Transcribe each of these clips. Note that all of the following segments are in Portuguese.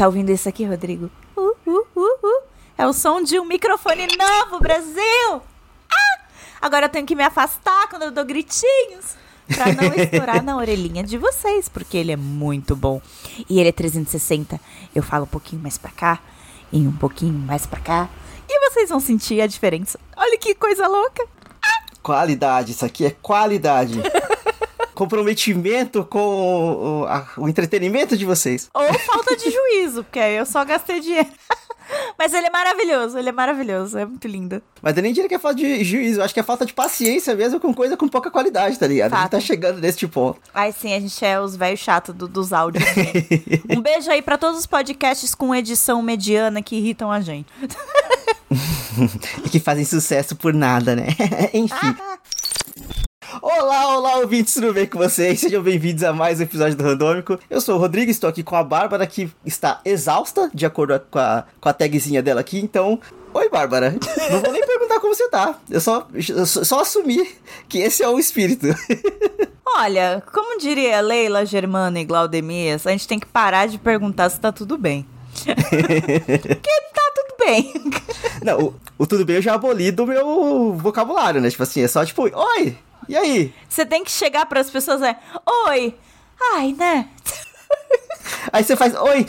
Tá ouvindo isso aqui, Rodrigo? Uh, uh, uh, uh. É o som de um microfone novo, Brasil! Ah! Agora eu tenho que me afastar quando eu dou gritinhos. Pra não estourar na orelhinha de vocês, porque ele é muito bom. E ele é 360. Eu falo um pouquinho mais pra cá e um pouquinho mais pra cá. E vocês vão sentir a diferença. Olha que coisa louca. Qualidade, isso aqui é qualidade. Comprometimento com o, a, o entretenimento de vocês. Ou falta de juízo, porque aí eu só gastei dinheiro. Mas ele é maravilhoso, ele é maravilhoso, é muito lindo. Mas eu nem diria que é falta de juízo, eu acho que é falta de paciência mesmo com coisa com pouca qualidade, tá ligado? A gente tá chegando nesse ponto. Ai, sim, a gente é os velhos chatos do, dos áudios. um beijo aí pra todos os podcasts com edição mediana que irritam a gente. e que fazem sucesso por nada, né? Enfim. Olá, olá, ouvintes, tudo bem com vocês? Sejam bem-vindos a mais um episódio do Randômico. Eu sou o Rodrigo, estou aqui com a Bárbara, que está exausta, de acordo com a, com a tagzinha dela aqui. Então, oi, Bárbara. Não vou nem perguntar como você tá. Eu só, eu só assumi que esse é o espírito. Olha, como diria Leila, Germana e Glaudemias, a gente tem que parar de perguntar se tá tudo bem. Porque tá tudo bem. Não, o, o tudo bem eu já aboli do meu vocabulário, né? Tipo assim, é só tipo, oi, e aí? Você tem que chegar para as pessoas é, oi, ai, né? Aí você faz, oi,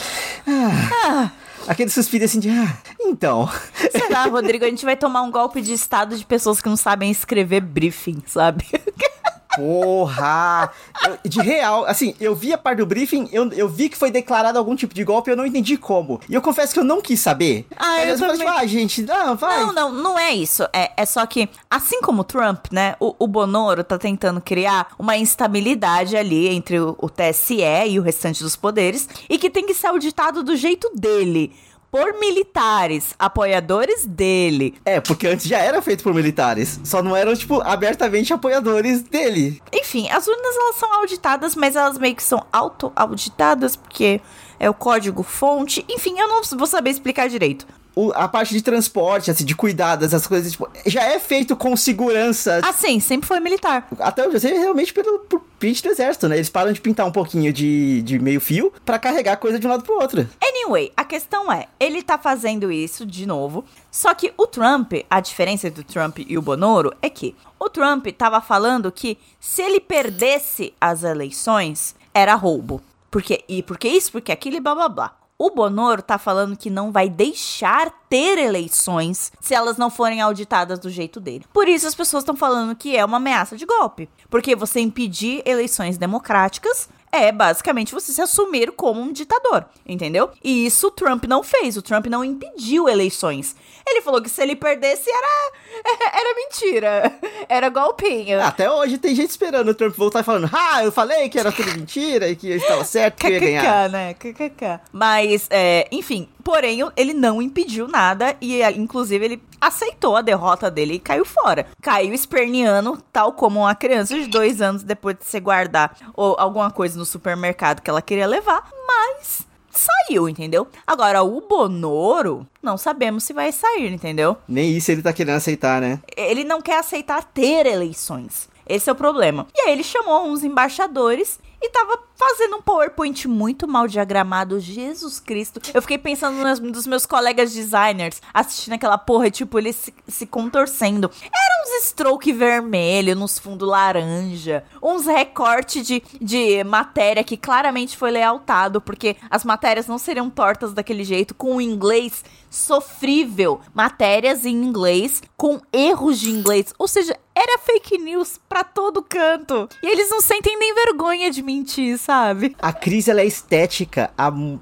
ah. ah. Aquele suspiro assim de, ah, então. Sei lá, Rodrigo, a gente vai tomar um golpe de estado de pessoas que não sabem escrever briefing, sabe? Porra! Eu, de real, assim, eu vi a parte do briefing, eu, eu vi que foi declarado algum tipo de golpe, eu não entendi como. E eu confesso que eu não quis saber. Ah, eu, eu também... Tipo, ah, gente, não, vai. Não, não, não é isso. É, é só que, assim como o Trump, né, o, o Bonoro tá tentando criar uma instabilidade ali entre o, o TSE e o restante dos poderes, e que tem que ser auditado do jeito dele por militares, apoiadores dele. É, porque antes já era feito por militares, só não eram, tipo, abertamente apoiadores dele. Enfim, as urnas elas são auditadas, mas elas meio que são auto-auditadas, porque é o código fonte. Enfim, eu não vou saber explicar direito o, a parte de transporte, assim, de cuidado, essas coisas, tipo, já é feito com segurança. Ah, sim, sempre foi militar. Até eu sei realmente pelo por print do exército, né? Eles param de pintar um pouquinho de, de meio fio para carregar coisa de um lado pro outro. Anyway, a questão é, ele tá fazendo isso de novo, só que o Trump, a diferença do Trump e o Bonoro é que o Trump tava falando que se ele perdesse as eleições, era roubo. Porque, e por que isso? Porque aquilo e blá blá blá. O Bonoro tá falando que não vai deixar ter eleições se elas não forem auditadas do jeito dele. Por isso as pessoas estão falando que é uma ameaça de golpe, porque você impedir eleições democráticas é basicamente você se assumir como um ditador, entendeu? E isso o Trump não fez. O Trump não impediu eleições. Ele falou que se ele perdesse era era mentira, era golpinho. Até hoje tem gente esperando o Trump voltar e falando: "Ah, eu falei que era tudo mentira e que eu estava certo que ia ganhar". né? KKK. Mas, é, enfim, porém ele não impediu nada e inclusive ele aceitou a derrota dele e caiu fora. Caiu esperneando, tal como uma criança de dois anos depois de se guardar ou alguma coisa no supermercado que ela queria levar, mas saiu, entendeu? Agora, o Bonoro, não sabemos se vai sair, entendeu? Nem isso ele tá querendo aceitar, né? Ele não quer aceitar ter eleições. Esse é o problema. E aí ele chamou uns embaixadores e tava fazendo um PowerPoint muito mal diagramado. Jesus Cristo. Eu fiquei pensando nos, nos meus colegas designers assistindo aquela porra, tipo, eles se, se contorcendo. Era uns stroke vermelho, nos fundo laranja, uns recortes de, de matéria que claramente foi lealtado, porque as matérias não seriam tortas daquele jeito, com o inglês sofrível. Matérias em inglês com erros de inglês. Ou seja, era fake news pra todo canto. E eles não sentem nem vergonha de mentir, sabe? A crise ela é estética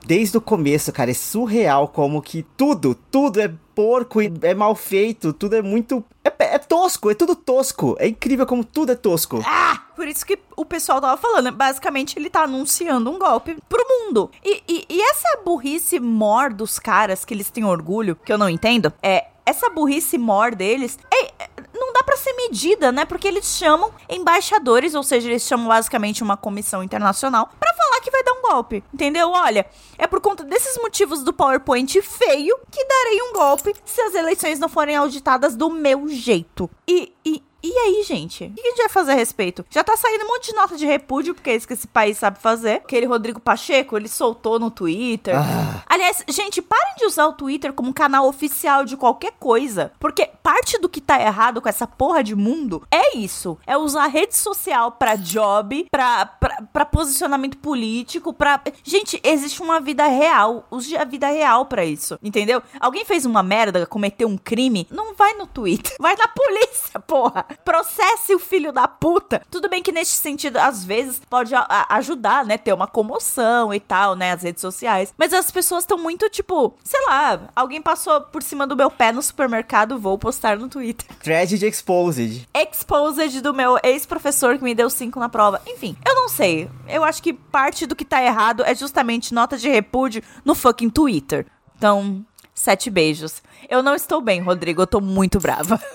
desde o começo, cara. É surreal como que tudo, tudo é porco e é mal feito, tudo é muito. É, é, tosco, é tudo tosco. É incrível como tudo é tosco. Ah! Por isso que o pessoal tava falando. Basicamente, ele tá anunciando um golpe pro mundo. E, e, e essa burrice mor dos caras que eles têm orgulho, que eu não entendo, é. Essa burrice mor deles é, não dá para ser medida, né? Porque eles chamam embaixadores, ou seja, eles chamam basicamente uma comissão internacional para falar que vai dar um golpe, entendeu? Olha, é por conta desses motivos do PowerPoint feio que darei um golpe se as eleições não forem auditadas do meu jeito. E, e E aí, gente? O que a gente vai fazer a respeito? Já tá saindo um monte de nota de repúdio, porque é isso que esse país sabe fazer. Aquele Rodrigo Pacheco, ele soltou no Twitter. Ah. Aliás, gente, parem de usar o Twitter como canal oficial de qualquer coisa. Porque parte do que tá errado com essa porra de mundo é isso. É usar rede social pra job, pra, pra, pra posicionamento político, pra. Gente, existe uma vida real. Use a vida real pra isso. Entendeu? Alguém fez uma merda, cometeu um crime, não vai no Twitter. Vai na polícia, porra. Processe o filho da puta. Tudo bem que nesse sentido, às vezes, pode ajudar, né? Ter uma comoção e tal, né? As redes sociais. Mas as pessoas estão muito, tipo, sei lá, alguém passou por cima do meu pé no supermercado, vou postar no Twitter. Tragedy Exposed. Exposed do meu ex-professor que me deu cinco na prova. Enfim, eu não sei. Eu acho que parte do que tá errado é justamente nota de repúdio no fucking Twitter. Então, sete beijos. Eu não estou bem, Rodrigo. Eu tô muito brava.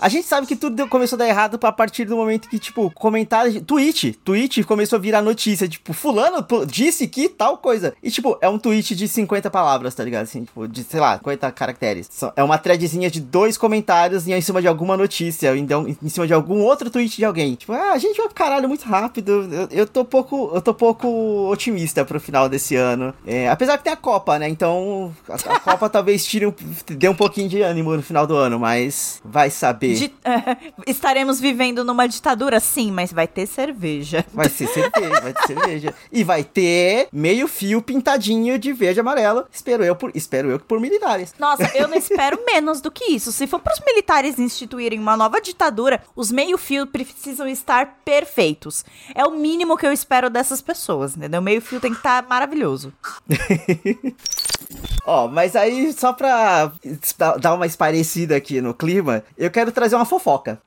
A gente sabe que tudo começou a dar errado a partir do momento que, tipo, comentários. Tweet. Tweet começou a virar notícia. Tipo, Fulano disse que tal coisa. E, tipo, é um tweet de 50 palavras, tá ligado? Assim, tipo, de, sei lá, 50 caracteres. É uma threadzinha de dois comentários em cima de alguma notícia. Então, em cima de algum outro tweet de alguém. Tipo, ah, a gente vai pro caralho muito rápido. Eu, eu tô pouco. Eu tô pouco otimista pro final desse ano. É, apesar que tem a Copa, né? Então, a, a Copa talvez tire um, dê um pouquinho de ânimo no final do ano, mas vai saber. Di- Estaremos vivendo numa ditadura, sim, mas vai ter cerveja. Vai ser cerveja, vai ter cerveja. E vai ter meio fio pintadinho de verde e amarelo. Espero eu por, espero eu que por militares. Nossa, eu não espero menos do que isso. Se for para os militares instituírem uma nova ditadura, os meio-fio precisam estar perfeitos. É o mínimo que eu espero dessas pessoas, entendeu? O meio-fio tem que estar maravilhoso. Ó, mas aí só pra da- dar uma esparecida aqui no clima, eu quero trazer uma fofoca.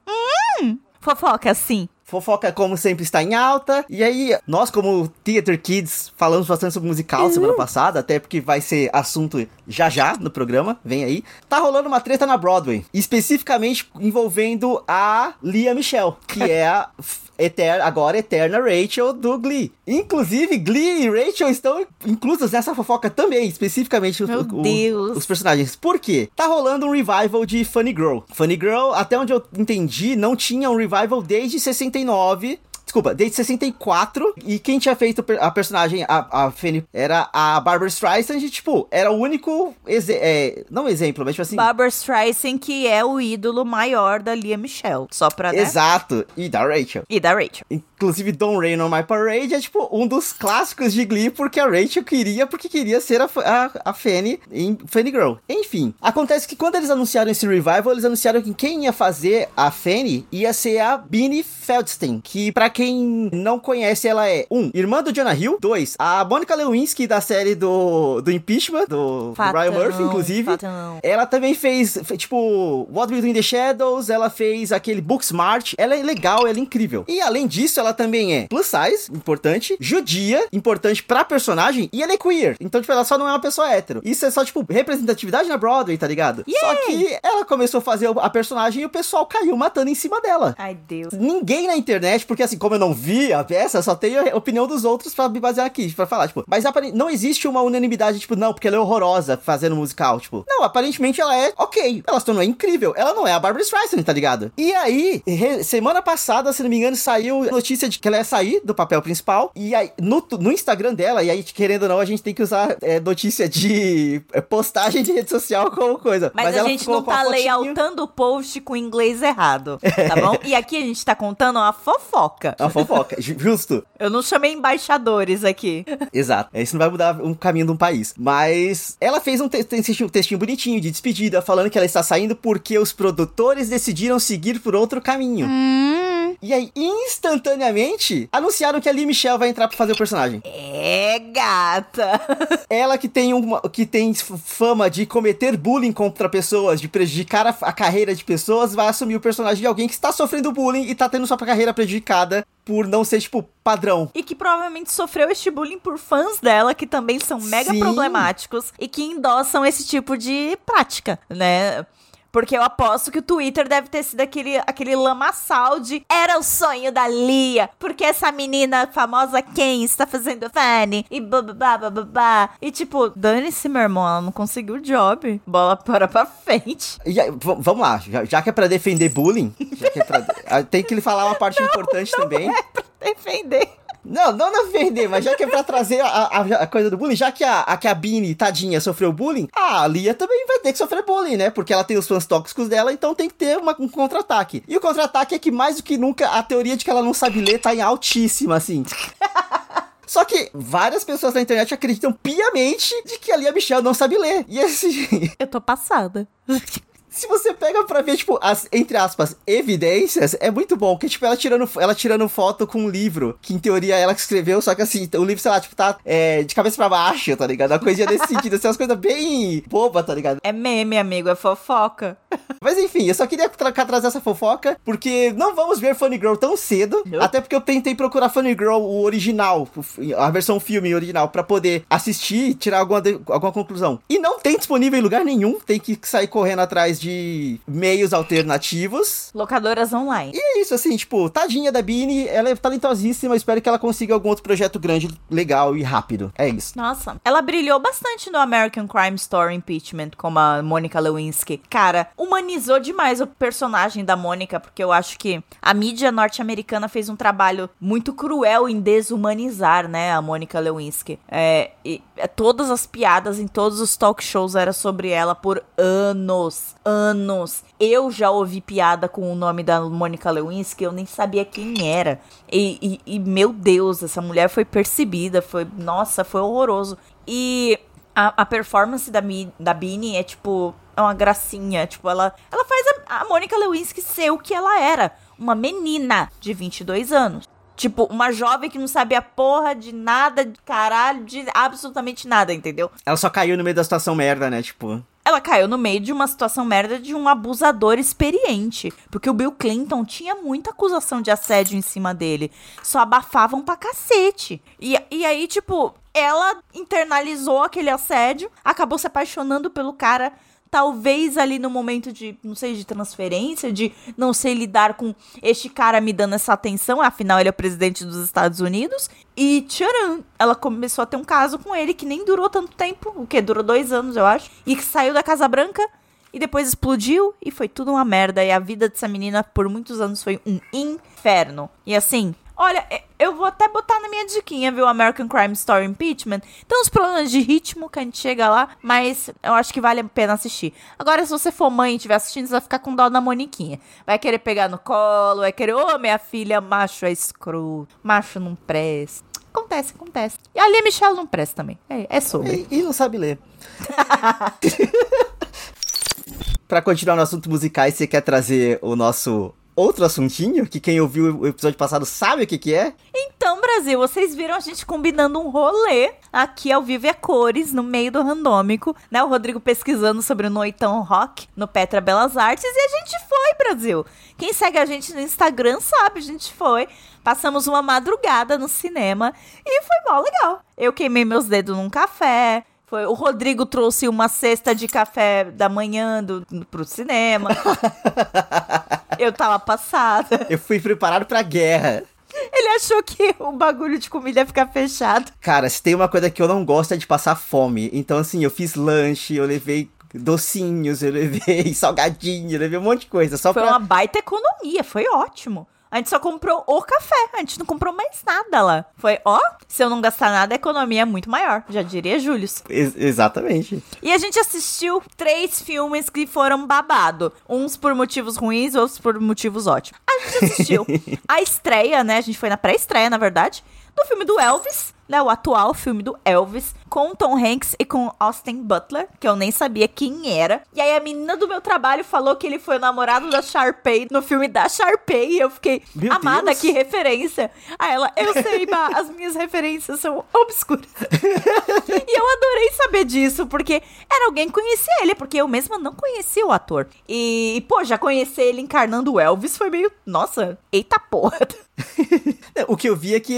Fofoca, sim. Fofoca, como sempre, está em alta. E aí, nós, como Theater Kids, falamos bastante sobre musical semana passada, até porque vai ser assunto já já no programa, vem aí. Tá rolando uma treta na Broadway, especificamente envolvendo a Lia Michelle, que é a eter agora eterna Rachel do Glee. Inclusive, Glee e Rachel estão inclusos nessa fofoca também, especificamente o- Deus. os personagens. Por quê? Tá rolando um revival de Funny Girl. Funny Girl, até onde eu entendi, não tinha um revival desde 69. Desculpa, desde 64. E quem tinha feito a personagem, a, a Fanny, era a Barbara Streisand. E, tipo, era o único. é, não exemplo, mas tipo assim. Barbara Streisand, que é o ídolo maior da Lia Michelle. Só pra, né? Exato. E da Rachel. E da Rachel. Inclusive, Don't Rain on My Parade é, tipo, um dos clássicos de Glee, porque a Rachel queria, porque queria ser a, a, a Fanny em Fanny Girl. Enfim, acontece que quando eles anunciaram esse revival, eles anunciaram que quem ia fazer a Fanny ia ser a Beanie Feldstein, que pra quem não conhece, ela é, um, irmã do Jonah Hill, dois, a Monica Lewinsky da série do, do Impeachment, do, do Brian Murphy, inclusive. Ela também fez, fe- tipo, What We Do in the Shadows, ela fez aquele Booksmart. Ela é legal, ela é incrível. E além disso, ela também é plus size, importante, judia, importante pra personagem, e ela é queer. Então, tipo, ela só não é uma pessoa hétero. Isso é só, tipo, representatividade na Broadway, tá ligado? Só que ela começou a fazer a personagem e o pessoal caiu matando em cima dela. Ai, Deus. Ninguém na internet, porque assim, como eu não vi a peça, só tenho a opinião dos outros pra me basear aqui, pra falar, tipo, mas não existe uma unanimidade, tipo, não, porque ela é horrorosa fazendo musical, tipo, não, aparentemente ela é ok, ela se tornou incrível, ela não é a Barbara Streisand, tá ligado? E aí, semana passada, se não me engano, saiu notícia de que ela ia sair do papel principal, e aí, no, no Instagram dela, e aí, querendo ou não, a gente tem que usar é, notícia de é, postagem de rede social como coisa. Mas, a ela gente não a tá layaltando o post com inglês errado, tá bom? E aqui a gente tá contando uma fofoca. É uma fofoca, ju- justo. Eu não chamei embaixadores aqui. Exato. Isso não vai mudar um caminho de um país. Mas ela fez um, te- textinho, um textinho bonitinho de despedida, falando que ela está saindo porque os produtores decidiram seguir por outro caminho. E aí, instantaneamente, anunciaram que a Lee Michelle vai entrar pra fazer o personagem. É, gata. Ela que tem, uma, que tem fama de cometer bullying contra pessoas, de prejudicar a, a carreira de pessoas, vai assumir o personagem de alguém que está sofrendo bullying e tá tendo sua carreira prejudicada por não ser, tipo, padrão. E que provavelmente sofreu este bullying por fãs dela, que também são mega Sim. problemáticos e que endossam esse tipo de prática, né? Porque eu aposto que o Twitter deve ter sido aquele, aquele lamaçal de era o sonho da Lia, porque essa menina famosa quem está fazendo Fanny e babá, babá. E tipo, dane-se, meu irmão, ela não conseguiu o job. Bola para pra frente. Já, vamos lá, já, já, que é pra defender bullying, é pra, ah, tem que falar uma parte não, importante não também. É pra defender. Não, não defender, mas já que é pra trazer a, a, a, coisa do bullying, já que a, a, que a Bini, tadinha, sofreu bullying, a Lia também vai ter que sofrer bullying, né? Porque ela tem os fãs tóxicos dela, então tem que ter uma, um contra-ataque. E o contra-ataque é que mais do que nunca a teoria de que ela não sabe ler tá em altíssima, assim. Só que várias pessoas na internet acreditam piamente de que a Lia Michelle não sabe ler. E assim. Eu tô passada. Se você pega pra ver, tipo, as, entre aspas, evidências, é muito bom. Que, tipo, ela tirando, ela tirando foto com um livro, que em teoria ela que escreveu, só que assim, o livro, sei lá, tipo, tá é, de cabeça pra baixo, tá ligado? Uma coisinha desse sentido, assim, umas coisas bem boba, tá ligado? É meme, amigo, é fofoca. Mas enfim, eu só queria tra trazer essa fofoca, porque não vamos ver Funny Girl tão cedo, até porque eu tentei procurar Funny Girl, o original, a versão filme original, pra poder assistir e tirar alguma, alguma conclusão. E não tem disponível em lugar nenhum, tem que sair correndo atrás de de meios alternativos. Locadoras online. E é isso, assim, tipo, tadinha da Bini, ela é talentosíssima, espero que ela consiga algum outro projeto grande, legal e rápido. É isso. Nossa, ela brilhou bastante no American Crime Story Impeachment, como a Monica Lewinsky. Cara, humanizou demais o personagem da Mônica, porque eu acho que a mídia norte-americana fez um trabalho muito cruel em desumanizar, né, a Monica Lewinsky. É, e, é, todas as piadas em todos os talk shows era sobre ela por anos. Anos anos. Eu já ouvi piada com o nome da Mônica Lewinsky, eu nem sabia quem era. E, e, e, meu Deus, essa mulher foi percebida, foi, nossa, foi horroroso. E a, a performance da, da Bini é tipo, é uma gracinha, tipo, ela, ela faz a, a Mônica Lewinsky ser o que ela era, uma menina de 22 anos. Tipo, uma jovem que não sabia porra de nada, de caralho, de absolutamente nada, entendeu? Ela só caiu no meio da situação merda, né? Tipo ela caiu no meio de uma situação merda de um abusador experiente. Porque o Bill Clinton tinha muita acusação de assédio em cima dele. Só abafavam pra cacete. E, e aí, tipo, ela internalizou aquele assédio, acabou se apaixonando pelo cara talvez ali no momento de, não sei, de transferência, de não sei lidar com este cara me dando essa atenção, afinal ele é o presidente dos Estados Unidos. E tcharam, ela começou a ter um caso com ele que nem durou tanto tempo, o que? Durou dois anos, eu acho. E que saiu da Casa Branca e depois explodiu e foi tudo uma merda. E a vida dessa menina por muitos anos foi um inferno. E assim, Olha, eu vou até botar na minha diquinha, viu? American Crime Story Impeachment. Tem uns problemas de ritmo que a gente chega lá, mas eu acho que vale a pena assistir. Agora, se você for mãe e estiver assistindo, você vai ficar com dó da Moniquinha. Vai querer pegar no colo, vai querer, ô, oh, minha filha, macho é escroto, macho não presta. Acontece, acontece. E ali a Michelle não presta também. É, é sobre. E, e não sabe ler. pra continuar no assunto musicais, você quer trazer o nosso outro assuntinho que quem ouviu o episódio passado sabe o que que é? Então, Brasil, vocês viram a gente combinando um rolê aqui ao vivo e a cores no meio do randômico, né? O Rodrigo pesquisando sobre o Noitão Rock no Petra Belas Artes e a gente foi, Brasil. Quem segue a gente no Instagram sabe, a gente foi. Passamos uma madrugada no cinema e foi mó legal. Eu queimei meus dedos num café, foi, o Rodrigo trouxe uma cesta de café da manhã do, pro cinema. eu tava passada. Eu fui preparado pra guerra. Ele achou que o bagulho de comida ia ficar fechado. Cara, se tem uma coisa que eu não gosto é de passar fome. Então, assim, eu fiz lanche, eu levei docinhos, eu levei salgadinho, eu levei um monte de coisa. Só foi pra... uma baita economia, foi ótimo. A gente só comprou o café, a gente não comprou mais nada lá. Foi, ó, se eu não gastar nada, a economia é muito maior, já diria Júlio. Ex exatamente. E a gente assistiu três filmes que foram babado. Uns por motivos ruins, outros por motivos ótimos. A gente assistiu a estreia, né? A gente foi na pré-estreia, na verdade, do filme do Elvis, né, o atual filme do Elvis, com Tom Hanks e com Austin Butler, que eu nem sabia quem era. E aí a menina do meu trabalho falou que ele foi o namorado da Sharpay no filme da Sharpay, e eu fiquei, meu amada, Deus. que referência. Aí ela, eu sei, bah, as minhas referências são obscuras. e eu adorei saber disso, porque era alguém que conhecia ele, porque eu mesma não conhecia o ator. E, pô, já conhecer ele encarnando o Elvis foi meio, nossa, eita porra. o que eu vi é que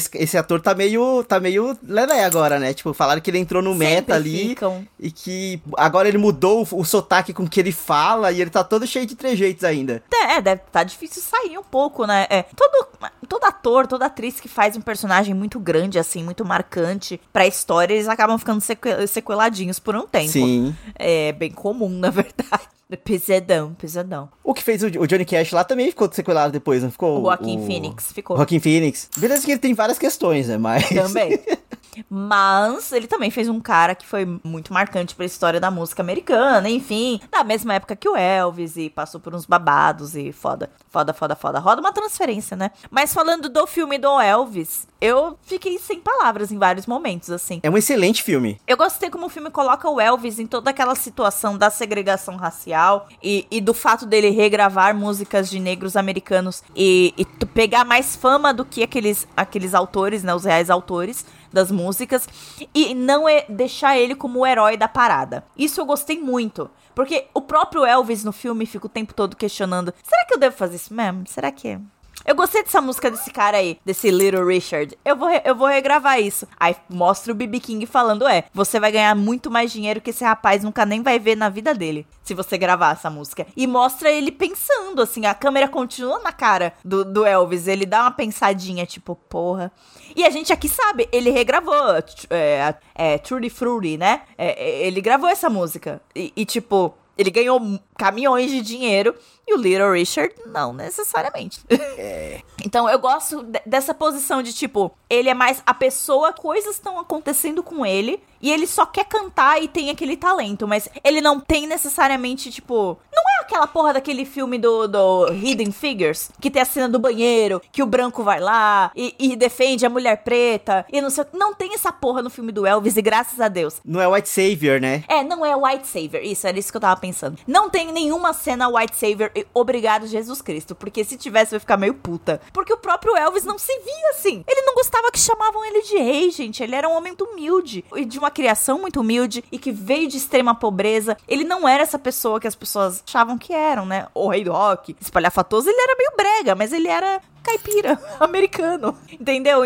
esse, esse ator tá meio, tá meio lelé agora, né? Tipo, falaram que ele entrou no Sempre meta ali ficam. e que agora ele mudou o, o sotaque com que ele fala e ele tá todo cheio de trejeitos ainda. É, deve tá difícil sair um pouco, né? É, todo, todo ator, toda atriz que faz um personagem muito grande, assim, muito marcante pra história, eles acabam ficando seque- sequeladinhos por um tempo. Sim. É bem comum, na verdade. Pesadão, pesadão. O que fez o, o Johnny Cash lá também ficou sequelado depois, não ficou? O Joaquin Phoenix ficou. O Joaquin Phoenix. Beleza que ele tem várias questões, né? Mas... Também. Mas ele também fez um cara que foi muito marcante pra história da música americana, enfim, da mesma época que o Elvis e passou por uns babados e foda, foda, foda, foda. Roda uma transferência, né? Mas falando do filme do Elvis, eu fiquei sem palavras em vários momentos, assim. É um excelente filme. Eu gostei como o filme coloca o Elvis em toda aquela situação da segregação racial e, e do fato dele regravar músicas de negros americanos e, e pegar mais fama do que aqueles, aqueles autores, né, os reais autores das músicas e não é deixar ele como o herói da parada. Isso eu gostei muito. Porque o próprio Elvis no filme fica o tempo todo questionando: será que eu devo fazer isso mesmo? Será que é? Eu gostei dessa música desse cara aí, desse Little Richard. Eu vou, eu vou regravar isso. Aí mostra o BB King falando: é, você vai ganhar muito mais dinheiro que esse rapaz nunca nem vai ver na vida dele. Se você gravar essa música. E mostra ele pensando, assim, a câmera continua na cara do, do Elvis. Ele dá uma pensadinha, tipo, porra. E a gente aqui sabe, ele regravou é, é, Trudy Fruity, né? É, é, ele gravou essa música. E, e, tipo, ele ganhou caminhões de dinheiro. E o Little Richard, não necessariamente. Então eu gosto de- dessa posição de tipo, ele é mais a pessoa, coisas estão acontecendo com ele e ele só quer cantar e tem aquele talento, mas ele não tem necessariamente, tipo, não é aquela porra daquele filme do, do Hidden Figures, que tem a cena do banheiro, que o branco vai lá e, e defende a mulher preta e não sei, o- não tem essa porra no filme do Elvis e graças a Deus. Não é White Savior, né? É, não é White Savior. Isso, era isso que eu tava pensando. Não tem nenhuma cena White Savior obrigado Jesus Cristo. Porque se tivesse, eu ia ficar meio puta. Porque o próprio Elvis não se via assim. Ele não gostava que chamavam ele de rei, gente. Ele era um homem muito humilde. E de uma criação muito humilde. E que veio de extrema pobreza. Ele não era essa pessoa que as pessoas achavam que eram, né? O rei do rock, espalhafatoso. Ele era meio brega, mas ele era caipira, americano. Entendeu?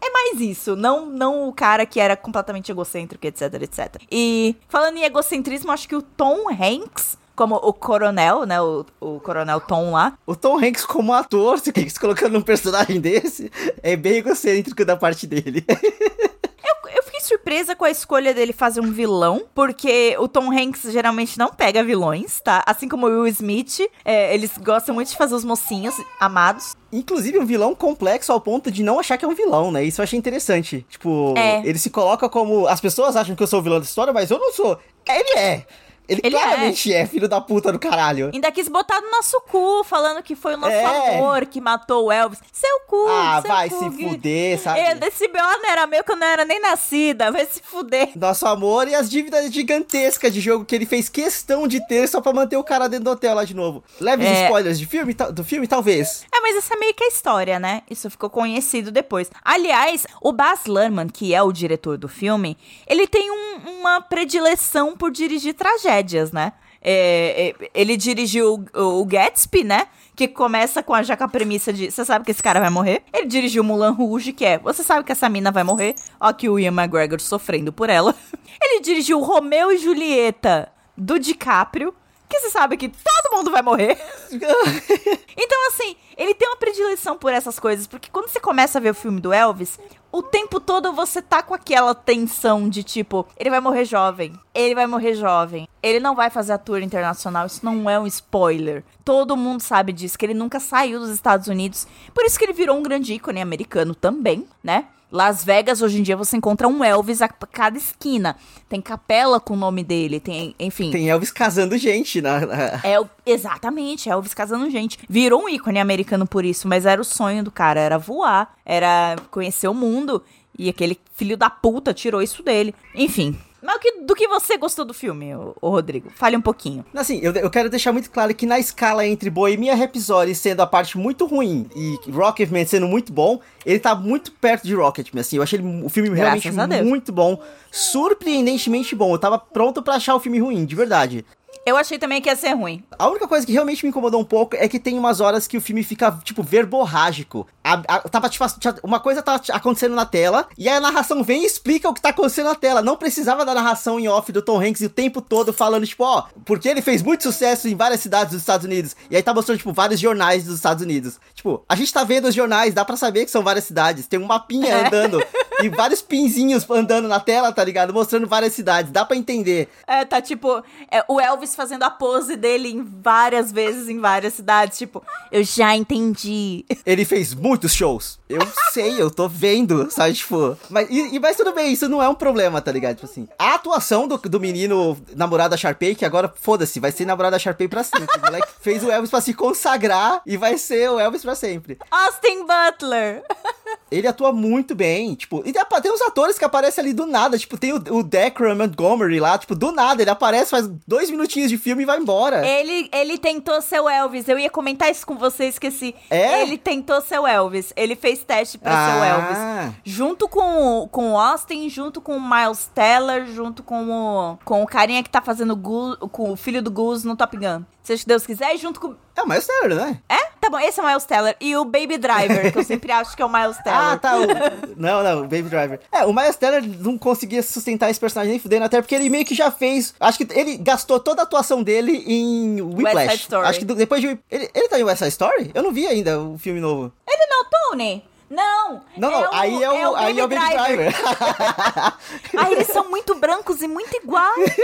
É mais isso, não, não o cara que era completamente egocêntrico, etc, etc. E falando em egocentrismo, acho que o Tom Hanks, como o coronel, né, o, o coronel Tom lá, O Tom Hanks como ator, se colocando num personagem desse, é bem egocêntrico da parte dele. eu, eu fiquei surpresa com a escolha dele fazer um vilão, porque o Tom Hanks geralmente não pega vilões, tá? Assim como o Will Smith, é, eles gostam muito de fazer os mocinhos amados. Inclusive, um vilão complexo ao ponto de não achar que é um vilão, né? Isso eu achei interessante. Tipo, É. ele se coloca como. As pessoas acham que eu sou o vilão da história, mas eu não sou. Ele é. Ele, Ele claramente é. filho da puta do caralho. Ainda quis botar no nosso cu, falando que foi o nosso É. amor que matou o Elvis. Seu cu, Ah, seu vai cu, se que- fuder, sabe? É, desse B.O. não era meu que eu não era nem nascida. Vai se fuder. Nosso amor e as dívidas gigantescas de jogo que ele fez questão de ter só pra manter o cara dentro do hotel lá de novo. Leves É. spoilers de filme, do filme, talvez. É, mas essa é meio que a história, né? Isso ficou conhecido depois. Aliás, o Baz Luhrmann, que é o diretor do filme, ele tem um- uma predileção por dirigir tragédias, né? É, é, ele dirigiu o, o Gatsby, né? Que começa com a, já com a premissa de você sabe que esse cara vai morrer. Ele dirigiu Mulan Rouge, que é você sabe que essa mina vai morrer. Ó, que o Ian McGregor sofrendo por ela. Ele dirigiu Romeu e Julieta do DiCaprio, que você sabe que todo mundo vai morrer. Então, assim, ele tem uma predileção por essas coisas, porque quando você começa a ver o filme do Elvis, o tempo todo você tá com aquela tensão de tipo, ele vai morrer jovem, ele vai morrer jovem, ele não vai fazer a tour internacional, isso não é um spoiler. Todo mundo sabe disso, que ele nunca saiu dos Estados Unidos, por isso que ele virou um grande ícone americano também, né? Las Vegas, hoje em dia, você encontra um Elvis a cada esquina. Tem capela com o nome dele, tem, enfim. Tem Elvis casando gente na. na- É, exatamente, Elvis casando gente. Virou um ícone americano por isso, mas era o sonho do cara, era voar, era conhecer o mundo. E aquele filho da puta tirou isso dele. Enfim. Mas o que- do que você gostou do filme, ô, ô Rodrigo? Fale um pouquinho. Assim, eu, eu quero deixar muito claro que na escala entre Bohemia Rhapsody sendo a parte muito ruim e Rocketman sendo muito bom, ele tá muito perto de Rocketman, assim. Eu achei ele- o filme Graças realmente muito bom, surpreendentemente bom. Eu tava pronto pra achar o filme ruim, de verdade. Eu achei também que ia ser ruim. A única coisa que realmente me incomodou um pouco é que tem umas horas que o filme fica, tipo, verborrágico. A, a, tava, tipo, uma coisa tá acontecendo na tela, e aí a narração vem e explica o que tá acontecendo na tela. Não precisava da narração em off do Tom Hanks o tempo todo falando, tipo, ó, porque ele fez muito sucesso em várias cidades dos Estados Unidos. E aí tá mostrando, tipo, vários jornais dos Estados Unidos. Tipo, a gente tá vendo os jornais, dá pra saber que são várias cidades. Tem um mapinha é. andando e vários pinzinhos andando na tela, tá ligado? Mostrando várias cidades. Dá pra entender. É, tá tipo, é, o Elvis fazendo a pose dele em várias vezes em várias cidades. Tipo, eu já entendi. Ele fez muitos shows. Eu sei, eu tô vendo, sabe? Tipo. Mas, e, mas tudo bem, isso não é um problema, tá ligado? Tipo assim. A atuação do, do menino namorado da Sharpay, que agora, foda-se, vai ser namorado da Sharpay pra sempre. O moleque fez o Elvis pra se consagrar e vai ser o Elvis pra sempre. Austin Butler. Ele atua muito bem, tipo, e tem uns atores que aparecem ali do nada, tipo, tem o, o Declan Montgomery lá, tipo, do nada, ele aparece, faz dois minutinhos de filme e vai embora. Ele, ele tentou ser o Elvis, eu ia comentar isso com você, esqueci. É? Ele tentou ser o Elvis, ele fez teste pra ah. ser o ah. Elvis. Junto com, com o Austin, junto com o Miles Teller, junto com o, com o carinha que tá fazendo Gu, com o filho do Goose no Top Gun. Seja que Deus quiser, e junto com. É o Miles Teller, né? É? Tá bom, esse é o Miles Teller. E o Baby Driver, que eu sempre acho que é o Miles Teller. ah, tá. O... Não, não, o Baby Driver. É, o Miles Teller não conseguia sustentar esse personagem nem fudendo, até porque ele meio que já fez. Acho que ele gastou toda a atuação dele em Whiplash. West Side Story. Acho que depois de. Ele, ele tá em West Side Story? Eu não vi ainda o filme novo. Ele não, Tony! Não! Não, não, é aí é o, é o aí é o Baby Driver. aí eles são muito brancos e muito iguais.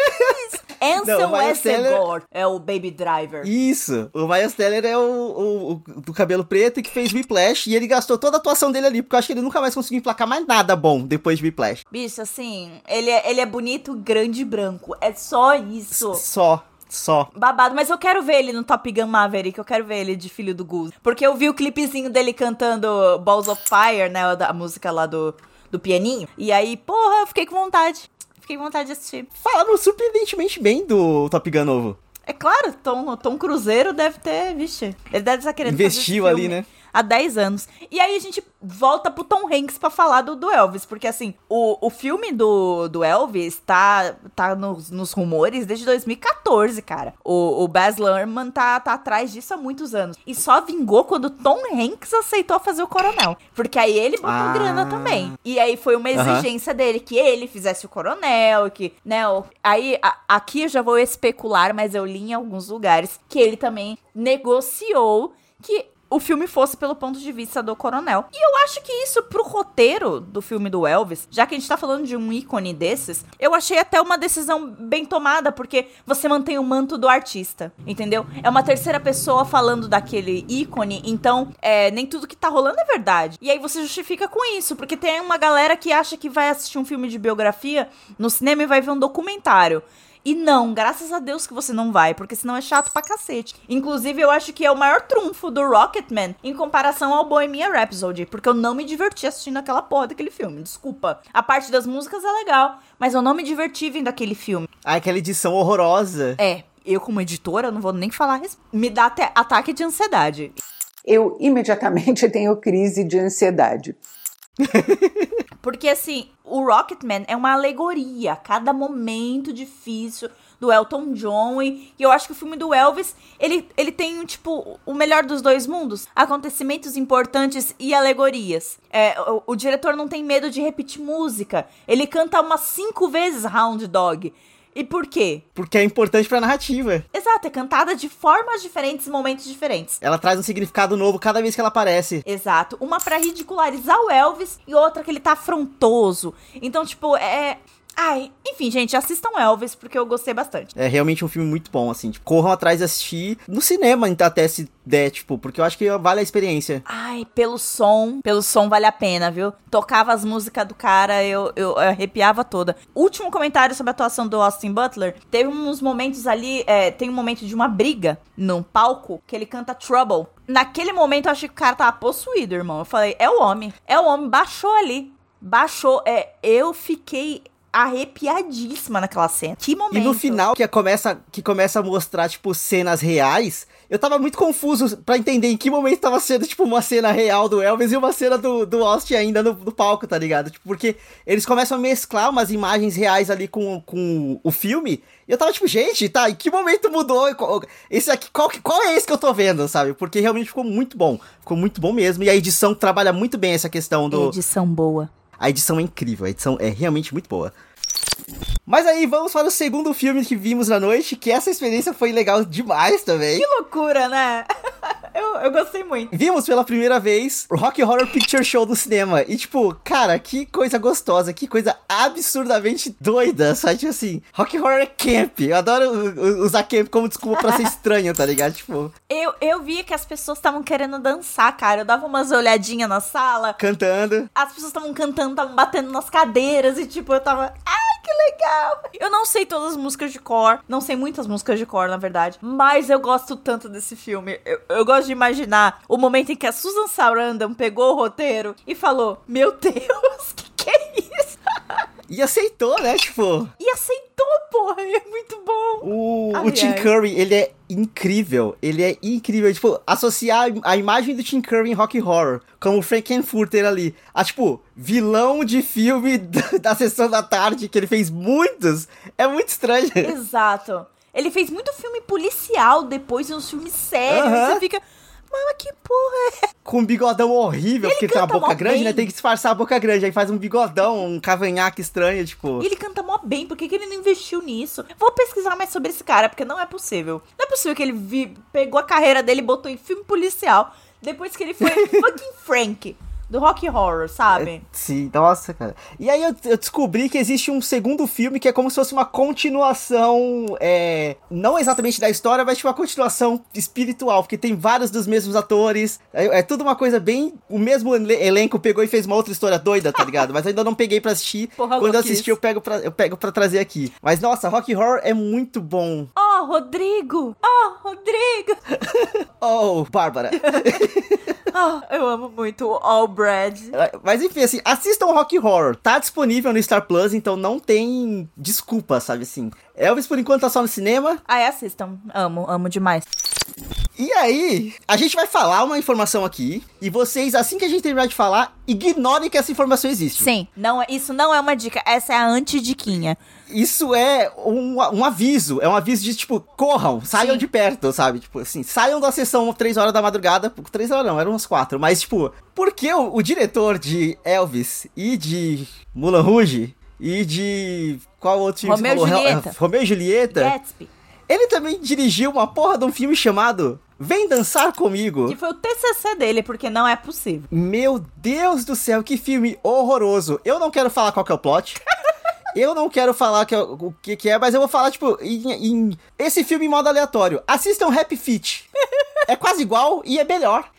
Ansel Westergaard é o Baby Driver. Isso. O Miles Teller é o, o, o, do cabelo preto que fez Whiplash e ele gastou toda a atuação dele ali, porque eu acho que ele nunca mais conseguiu emplacar mais nada bom depois de Whiplash. Bicho, assim, ele é, ele é bonito, grande e branco. É só isso. Só. Só. Babado, mas eu quero ver ele no Top Gun Maverick, eu quero ver ele de filho do Goose. Porque eu vi o clipezinho dele cantando Balls of Fire, né? A música lá do, do pianinho. E aí, porra, eu fiquei com vontade. Fiquei com vontade de assistir. Falaram surpreendentemente bem do Top Gun novo. É claro, Tom, Tom Cruzeiro deve ter, vixe, ele deve estar querendo Investiu ali, né? Há 10 anos. E aí a gente volta pro Tom Hanks pra falar do, do Elvis, porque assim, o, o filme do, do Elvis tá, tá nos, nos rumores desde 2014, cara. O, o Baz Luhrmann tá, tá atrás disso há muitos anos. E só vingou quando Tom Hanks aceitou fazer o coronel. Porque aí ele botou ah. grana também. E aí foi uma exigência uhum. dele que ele fizesse o coronel, que, né, o, aí a, aqui eu já vou especular, mas eu li em alguns lugares que ele também negociou que o filme fosse pelo ponto de vista do coronel. E eu acho que isso pro roteiro do filme do Elvis, já que a gente tá falando de um ícone desses, eu achei até uma decisão bem tomada, porque você mantém o manto do artista, entendeu? É uma terceira pessoa falando daquele ícone, então é, nem tudo que tá rolando é verdade. E aí você justifica com isso, porque tem uma galera que acha que vai assistir um filme de biografia no cinema e vai ver um documentário. E não, graças a Deus que você não vai, porque senão é chato pra cacete. Inclusive, eu acho que é o maior trunfo do Rocketman em comparação ao Bohemian Rhapsody, porque eu não me diverti assistindo aquela porra daquele filme. Desculpa. A parte das músicas é legal, mas eu não me diverti vendo aquele filme. Ah, aquela edição horrorosa. É, eu como editora não vou nem falar, me dá até ataque de ansiedade. Eu imediatamente tenho crise de ansiedade. Porque assim, o Rocketman é uma alegoria, cada momento difícil do Elton John e, e, eu acho que o filme do Elvis, ele, ele tem, tipo, o melhor dos dois mundos. Acontecimentos importantes e alegorias. É, o, o diretor não tem medo de repetir música. Ele canta umas cinco vezes Hound Dog. E por quê? Porque é importante pra narrativa. Exato, é cantada de formas diferentes, momentos diferentes. Ela traz um significado novo cada vez que ela aparece. Exato. Uma para ridicularizar o Elvis e outra que ele tá afrontoso. Então, tipo, é. Ai, enfim, gente, assistam Elvis, porque eu gostei bastante. É realmente um filme muito bom, assim. Tipo, corram atrás de assistir no cinema, até se der, tipo, porque eu acho que vale a experiência. Ai, pelo som, pelo som vale a pena, viu? Tocava as músicas do cara, eu, eu, eu arrepiava toda. Último comentário sobre a atuação do Austin Butler. Teve uns momentos ali, é, tem um momento de uma briga num palco que ele canta Trouble. Naquele momento eu achei que o cara tava possuído, irmão. Eu falei, é o homem. É o homem, baixou ali. Baixou. É, eu fiquei arrepiadíssima naquela cena. Que momento. E no final, que começa, que começa a mostrar, tipo, cenas reais, eu tava muito confuso para entender em que momento tava sendo, tipo, uma cena real do Elvis e uma cena do, do Austin ainda no, no palco, tá ligado? Tipo, porque eles começam a mesclar umas imagens reais ali com, com o filme. E eu tava tipo, gente, tá, em que momento mudou? Esse aqui, qual, qual é esse que eu tô vendo, sabe? Porque realmente ficou muito bom. Ficou muito bom mesmo. E a edição trabalha muito bem essa questão do. Edição boa. A edição é incrível, a edição é realmente muito boa. Mas aí vamos para o segundo filme que vimos na noite, que essa experiência foi legal demais também. Que loucura, né? Eu, eu gostei muito. Vimos pela primeira vez o Rock Horror Picture Show do cinema. E tipo, cara, que coisa gostosa, que coisa absurdamente doida, sabe? Tipo assim, Rock Horror é camp. Eu adoro usar camp como desculpa pra ser estranho, tá ligado? Tipo... Eu, eu via que as pessoas estavam querendo dançar, cara. Eu dava umas olhadinhas na sala. Cantando. As pessoas estavam cantando, estavam batendo nas cadeiras e tipo, eu tava... Ai, que legal! Eu não sei todas as músicas de cor, não sei muitas músicas de cor, na verdade, mas eu gosto tanto desse filme. Eu, eu gosto de imaginar o momento em que a Susan Sarandon pegou o roteiro e falou: Meu Deus, que que é isso? E aceitou, né? Tipo. E aceitou, porra. É muito bom. O, o Tim Curry, ele é incrível. Ele é incrível. Tipo, associar a imagem do Tim Curry em Rock Horror, como o Frankenfurter ali, a, tipo, vilão de filme da, da sessão da tarde, que ele fez muitos, é muito estranho. Exato. Ele fez muito filme policial depois, uns filmes sérios. Uhum. Você fica. Mas que porra é? Com um bigodão horrível, ele porque tem uma boca grande, bem. né? Tem que disfarçar a boca grande. Aí faz um bigodão, um cavanhaque estranho, tipo. E ele canta mó bem, por que, que ele não investiu nisso? Vou pesquisar mais sobre esse cara, porque não é possível. Não é possível que ele vi, pegou a carreira dele e botou em filme policial depois que ele foi fucking Frank do rock horror, sabe? É, sim, nossa, cara. E aí eu, eu, descobri que existe um segundo filme que é como se fosse uma continuação, é, não exatamente da história, mas tipo uma continuação espiritual, porque tem vários dos mesmos atores, é, é tudo uma coisa bem, o mesmo elenco pegou e fez uma outra história doida, tá ligado? mas ainda não peguei pra assistir, Porra, quando eu assistir eu pego, pra, eu pego pra trazer aqui. Mas nossa, rock horror é muito bom. Oh, Rodrigo! Oh, Rodrigo! oh, Bárbara! oh, eu amo muito o All Brad. Mas enfim, assim, assistam Rock Horror. Tá disponível no Star Plus, então não tem desculpa, sabe assim. Elvis, por enquanto, tá só no cinema. Ah, é, assistam. Amo, amo demais. E aí, a gente vai falar uma informação aqui e vocês, assim que a gente terminar de falar, ignorem que essa informação existe. Sim, não, é, isso não é uma dica, essa é a antidiquinha. Isso é um, um aviso, é um aviso de tipo, corram, saiam Sim. de perto, sabe? Tipo assim, saiam da sessão 3 horas da madrugada, 3 horas não, eram umas 4, mas tipo, porque o, o diretor de Elvis e de Mulan Rouge e de qual outro filme Romeu falou? Julieta. Romeu e Julieta. Gatsby. Ele também dirigiu uma porra de um filme chamado Vem Dançar Comigo. Que foi o TCC dele, porque não é possível. Meu Deus do céu, que filme horroroso. Eu não quero falar qual que é o plot. Eu não quero falar que é, o que, que, é, mas eu vou falar, tipo, em, em, esse filme em modo aleatório. Assistam Happy Feet. é quase igual e é melhor.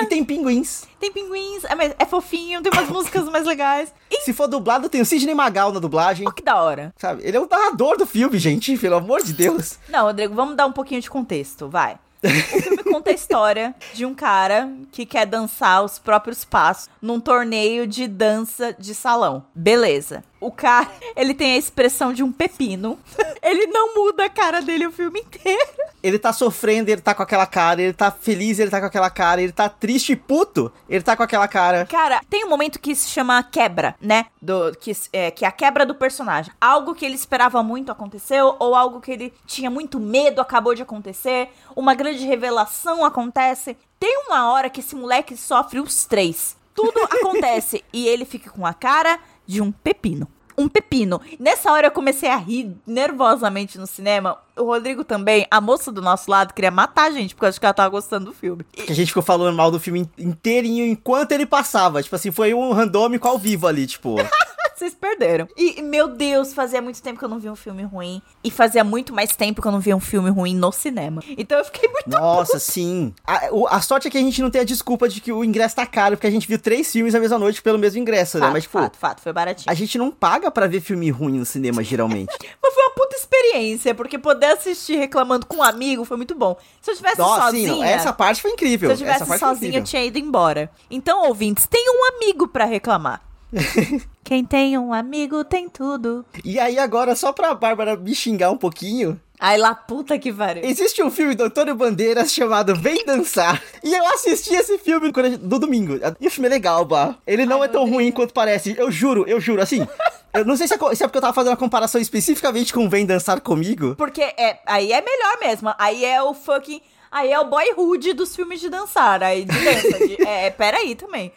E tem pinguins. Tem pinguins, é, é fofinho, tem umas músicas mais legais. E... Se for dublado, tem o Sidney Magal na dublagem. Oh, que da hora. Sabe? Ele é o narrador do filme, gente, pelo amor de Deus. Não, Rodrigo, vamos dar um pouquinho de contexto, vai. O filme conta a história de um cara que quer dançar os próprios passos num torneio de dança de salão. Beleza. O cara, ele tem a expressão de um pepino. Ele não muda a cara dele o filme inteiro. Ele tá sofrendo, ele tá com aquela cara. Ele tá feliz, ele tá com aquela cara. Ele tá triste e puto, ele tá com aquela cara. Cara, tem um momento que se chama quebra, né? Do, que, é, que é a quebra do personagem. Algo que ele esperava muito aconteceu, ou algo que ele tinha muito medo acabou de acontecer. Uma grande revelação acontece. Tem uma hora que esse moleque sofre os três. Tudo acontece e ele fica com a cara de um pepino. Um pepino. Nessa hora eu comecei a rir nervosamente no cinema. O Rodrigo também, a moça do nosso lado, queria matar a gente, porque eu acho que ela tava gostando do filme. Que a gente ficou falando mal do filme inteirinho enquanto ele passava. Tipo assim, foi um randômico ao vivo ali, tipo. Vocês perderam. E, meu Deus, fazia muito tempo que eu não vi um filme ruim. E fazia muito mais tempo que eu não via um filme ruim no cinema. Então eu fiquei muito. Nossa, puto. sim. A, o, a, sorte é que a gente não tem a desculpa de que o ingresso tá caro, porque a gente viu três filmes na mesma noite pelo mesmo ingresso, né? fato, né? Mas, tipo. Fato, fato, foi baratinho. A gente não paga para ver filme ruim no cinema, geralmente. Mas foi uma puta experiência, porque poder assistir reclamando com um amigo foi muito bom. Se eu tivesse Nossa, sozinha. Sim, essa parte foi incrível. Se eu tivesse sozinha, eu tinha ido embora. Então, ouvintes, tem um amigo para reclamar. Quem tem um amigo tem tudo. E aí, agora, só pra Bárbara me xingar um pouquinho, Ai lá, puta que pariu. Existe um filme do Antônio Bandeiras chamado Vem Dançar. E eu assisti esse filme no domingo. E o filme é legal, bah. Ele não Ai, é tão ruim quanto parece. Eu juro, eu juro. Assim, eu não sei se é, se é, porque eu tava fazendo uma comparação especificamente com Vem Dançar Comigo. Porque é, aí é melhor mesmo. Aí é o fucking Aí é o boyhood dos filmes de dançar. Aí de dança. De, é, é, peraí também.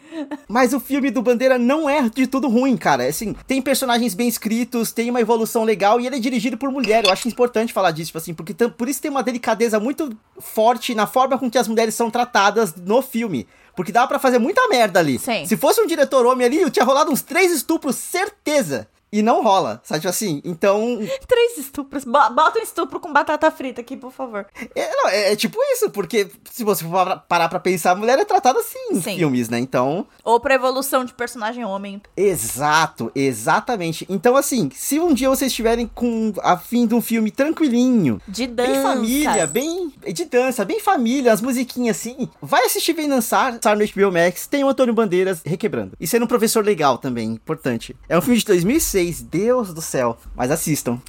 Mas o filme do Bandeira não é de tudo ruim, cara. Assim, tem personagens bem escritos, tem uma evolução legal e ele é dirigido por mulher. Eu acho importante falar disso, tipo assim, porque por isso tem uma delicadeza muito forte na forma com que as mulheres são tratadas no filme. Porque dava para fazer muita merda ali. Sim. Se fosse um diretor homem ali, eu tinha rolado uns três estupros, certeza. E não rola, sabe? Tipo assim, então. Três estupros. Bota um estupro com batata frita aqui, por favor. É, não, é, é tipo isso, porque se você for parar pra pensar, a mulher é tratada assim em Sim. filmes, né? Então. Ou pra evolução de personagem homem. Exato, exatamente. Então, assim, se um dia vocês estiverem com a fim de um filme tranquilinho, de dança. Bem família, bem. De dança, bem família, as musiquinhas assim, vai assistir Vem Dançar, Star no HBO Max, tem o Antônio Bandeiras requebrando. E sendo um professor legal também, importante. É um filme de 2006 vocês, Deus do céu. Mas assistam.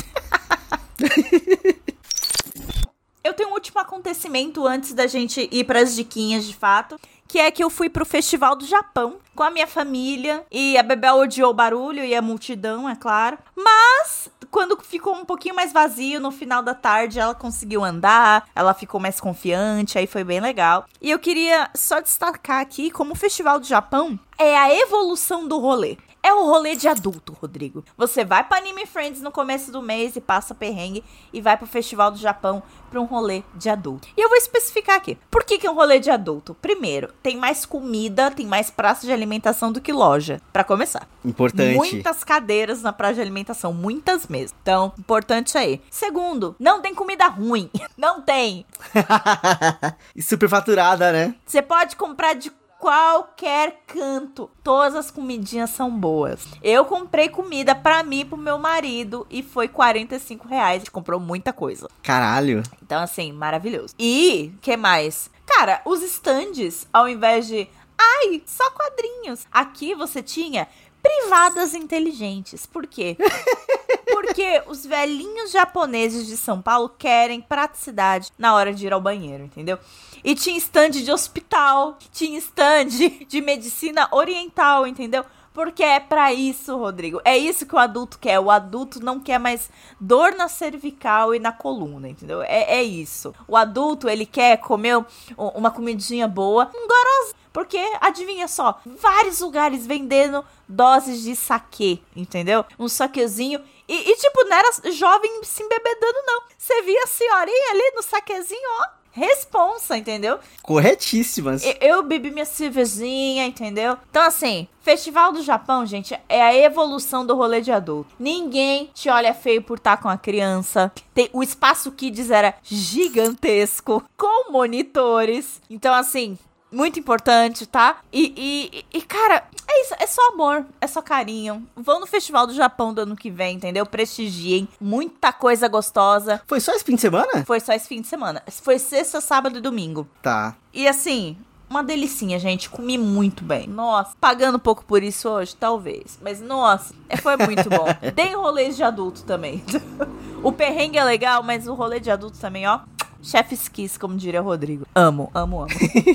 eu tenho um último acontecimento antes da gente ir para as diquinhas de fato, que é que eu fui pro Festival do Japão com a minha família e a Bebel odiou o barulho e a multidão, é claro. Mas quando ficou um pouquinho mais vazio no final da tarde, ela conseguiu andar, ela ficou mais confiante, aí foi bem legal. E eu queria só destacar aqui como o Festival do Japão é a evolução do rolê. É o rolê de adulto, Rodrigo. Você vai pra Anime Friends no começo do mês e passa perrengue e vai pro Festival do Japão pra um rolê de adulto. E eu vou especificar aqui. Por que, que é um rolê de adulto? Primeiro, tem mais comida, tem mais praça de alimentação do que loja. para começar. Importante. Muitas cadeiras na praça de alimentação, muitas mesmo. Então, importante aí. Segundo, não tem comida ruim. Não tem. e superfaturada, né? Você pode comprar de qualquer canto. Todas as comidinhas são boas. Eu comprei comida para mim e pro meu marido e foi 45 reais. A gente comprou muita coisa. Caralho. Então, assim, maravilhoso. E, que mais? Cara, os stands, ao invés de. Ai, só quadrinhos. Aqui você tinha privadas inteligentes. Por quê? Porque os velhinhos japoneses de São Paulo querem praticidade na hora de ir ao banheiro, entendeu? E tinha stand de hospital, tinha stand de medicina oriental, entendeu? Porque é para isso, Rodrigo. É isso que o adulto quer. O adulto não quer mais dor na cervical e na coluna, entendeu? É, é isso. O adulto, ele quer comer uma comidinha boa, um gorozinho. Porque, adivinha só, vários lugares vendendo doses de saque, entendeu? Um saquezinho. E, e, tipo, não era jovem se embebedando, não. Você via a senhorinha ali no saquezinho, ó responsa, entendeu? Corretíssimas. Eu, eu bebi minha cervejinha, entendeu? Então, assim, Festival do Japão, gente, é a evolução do rolê de adulto. Ninguém te olha feio por estar com a criança. Tem, o espaço Kids era gigantesco, com monitores. Então, assim, muito importante, tá? E, e, e, cara, é isso, é só amor, é só carinho. Vão no Festival do Japão do ano que vem, entendeu? Prestigiem, muita coisa gostosa. Foi só esse fim de semana? Foi só esse fim de semana. Foi sexta, sábado e domingo. Tá. E assim, uma delicinha, gente. Comi muito bem. Nossa, pagando um pouco por isso hoje, talvez. Mas, nossa, é, foi muito bom. Tem rolês de adulto também. o perrengue é legal, mas o rolê de adulto também, ó. Chef's Kiss, como diria o Rodrigo. Amo, amo, amo.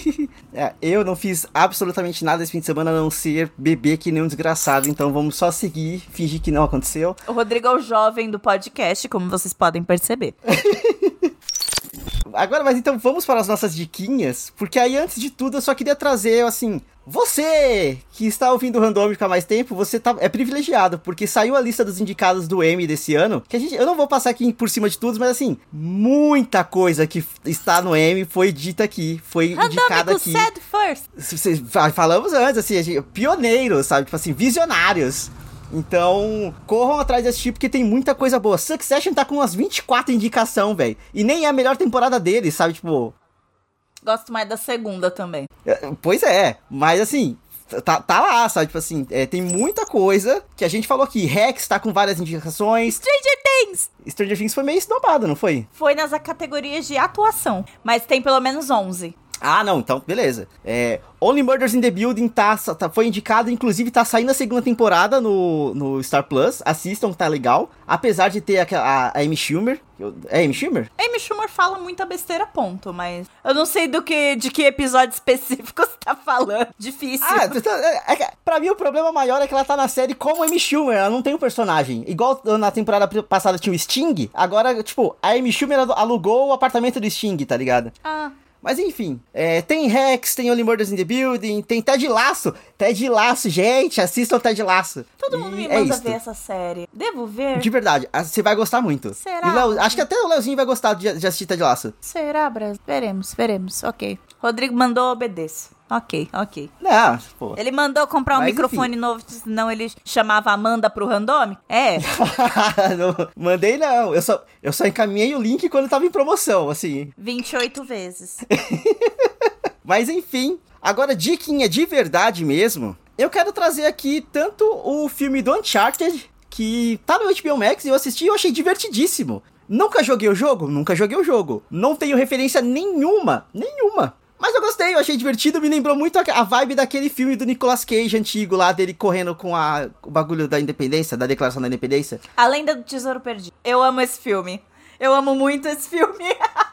é, eu não fiz absolutamente nada esse fim de semana a não ser beber que nem um desgraçado. Então vamos só seguir, fingir que não aconteceu. O Rodrigo é o jovem do podcast, como vocês podem perceber. Agora, mas então vamos para as nossas diquinhas, porque aí antes de tudo eu só queria trazer, assim, você que está ouvindo o Randômico há mais tempo, você tá, é privilegiado, porque saiu a lista dos indicados do Emmy desse ano, que a gente, eu não vou passar aqui por cima de tudo, mas assim, muita coisa que está no Emmy foi dita aqui, foi Randômico indicada aqui. said first. Falamos antes, assim, pioneiros, sabe, tipo assim, visionários. Então, corram atrás desse tipo porque tem muita coisa boa. Succession tá com umas 24 indicação, velho. E nem é a melhor temporada dele, sabe? Tipo. Gosto mais da segunda também. É, pois é, mas assim, tá, tá lá, sabe? Tipo assim, é, tem muita coisa que a gente falou aqui. Rex tá com várias indicações. Stranger Things! Stranger Things foi meio esnobado, não foi? Foi nas categorias de atuação, mas tem pelo menos 11. Ah, não, então, beleza. É, Only Murders in the Building tá, tá, foi indicado, inclusive tá saindo a segunda temporada no, no Star Plus. Assistam, tá legal. Apesar de ter a, a, a Amy Schumer. É Amy Schumer? Amy Schumer fala muita besteira, ponto, mas eu não sei do que, de que episódio específico você tá falando. Difícil. Ah, é, é, pra mim o problema maior é que ela tá na série como Amy Schumer, ela não tem um personagem. Igual na temporada passada tinha o Sting, agora, tipo, a Amy Schumer alugou o apartamento do Sting, tá ligado? Ah. Mas enfim, é, tem Rex, tem Only Murders in the Building, tem Ted Laço. Ted Laço, gente, assistam Ted Laço. Todo mundo me é manda ver essa série. Devo ver? De verdade, você vai gostar muito. Será? Leo, acho que até o Leozinho vai gostar de, de assistir Ted Laço. Será, Brasil? Veremos, veremos. Ok. Rodrigo mandou, obedeço. Ok, ok. Não, pô. Ele mandou comprar um Mas, microfone enfim. novo, senão ele chamava Amanda pro random? É. não, mandei não. Eu só, eu só encaminhei o link quando tava em promoção, assim. 28 vezes. Mas enfim, agora diquinha de verdade mesmo. Eu quero trazer aqui tanto o filme do Uncharted, que tá no HBO Max e eu assisti e eu achei divertidíssimo. Nunca joguei o jogo? Nunca joguei o jogo. Não tenho referência nenhuma, nenhuma mas eu gostei, eu achei divertido, me lembrou muito a, vibe daquele filme do Nicolas Cage antigo lá, dele correndo com a, o bagulho da independência, da declaração da independência. A Lenda do Tesouro Perdido. Eu amo esse filme. Eu amo muito esse filme.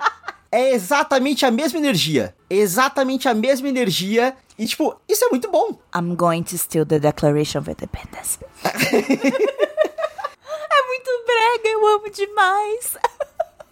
é exatamente a mesma energia. Exatamente a mesma energia. E, tipo, isso é muito bom. I'm going to steal the Declaration of Independence. é muito brega, eu amo demais.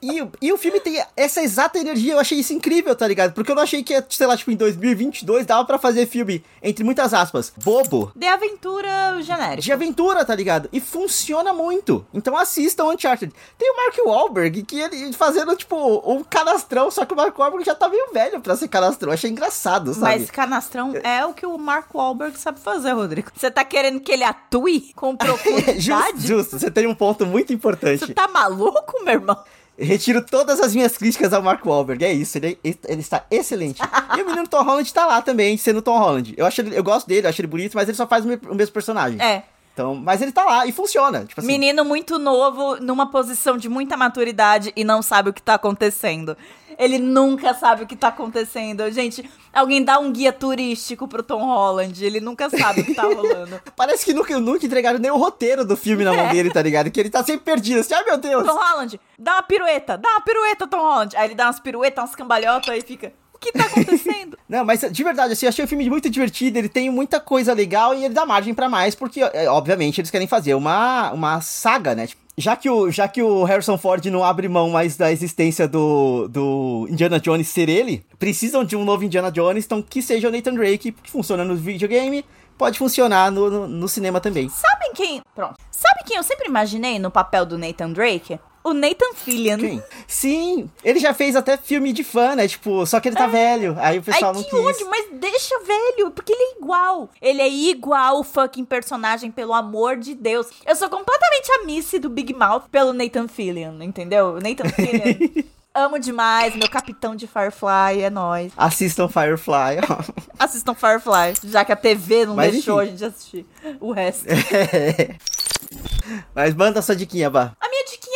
E, e o filme tem essa exata energia, eu achei isso incrível, tá ligado? Porque eu não achei que, sei lá, tipo, em 2022 dava pra fazer filme, entre muitas aspas, bobo. De aventura genérico. De aventura, tá ligado? E funciona muito. Então assistam Uncharted. Tem o Mark Wahlberg, que ele fazendo, tipo, um canastrão, só que o Mark Wahlberg já tá meio velho pra ser canastrão. achei engraçado, sabe? Mas canastrão é o que o Mark Wahlberg sabe fazer, Rodrigo. Você tá querendo que ele atue com profundidade? justo, justo, você tem um ponto muito importante. Você tá maluco, meu irmão? Retiro todas as minhas críticas ao Mark Wahlberg. É isso, ele, ele está excelente. e o menino Tom Holland tá lá também, sendo Tom Holland. Eu, acho ele, eu gosto dele, eu acho ele bonito, mas ele só faz o mesmo personagem. É. Então, mas ele tá lá e funciona. Tipo assim. Menino muito novo, numa posição de muita maturidade e não sabe o que tá acontecendo. Ele nunca sabe o que tá acontecendo. Gente, alguém dá um guia turístico pro Tom Holland. Ele nunca sabe o que tá rolando. Parece que nunca, nunca entregaram nem o roteiro do filme na mão é. dele, tá ligado? Que ele tá sempre perdido. Assim, ai meu Deus. Tom Holland, dá uma pirueta, dá uma pirueta, Tom Holland. Aí ele dá umas piruetas, umas cambalhotas e fica que tá acontecendo? Não, mas de verdade, assim, eu achei o filme muito divertido, ele tem muita coisa legal e ele dá margem para mais, porque, é, obviamente, eles querem fazer uma, uma saga, né? Já que, o, já que o Harrison Ford não abre mão mais da existência do, do Indiana Jones ser ele, precisam de um novo Indiana Jones, então que seja o Nathan Drake, que funciona no videogame, pode funcionar no, no, no cinema também. Sabem quem. Pronto. Sabe quem eu sempre imaginei no papel do Nathan Drake? O Nathan Fillion. Quem? Sim, ele já fez até filme de fã, né? Tipo, só que ele tá é. velho. Aí o pessoal Ai, não que quis. Ódio, mas deixa velho, porque ele é igual. Ele é igual o fucking personagem, pelo amor de Deus. Eu sou completamente a Missy do Big Mouth pelo Nathan Fillion, entendeu? Nathan Fillion. Amo demais, meu capitão de Firefly, é nóis. Assistam Firefly. Assistam Firefly, já que a TV não Mas, deixou enfim. a gente assistir o resto. Mas manda sua diquinha, Bah. A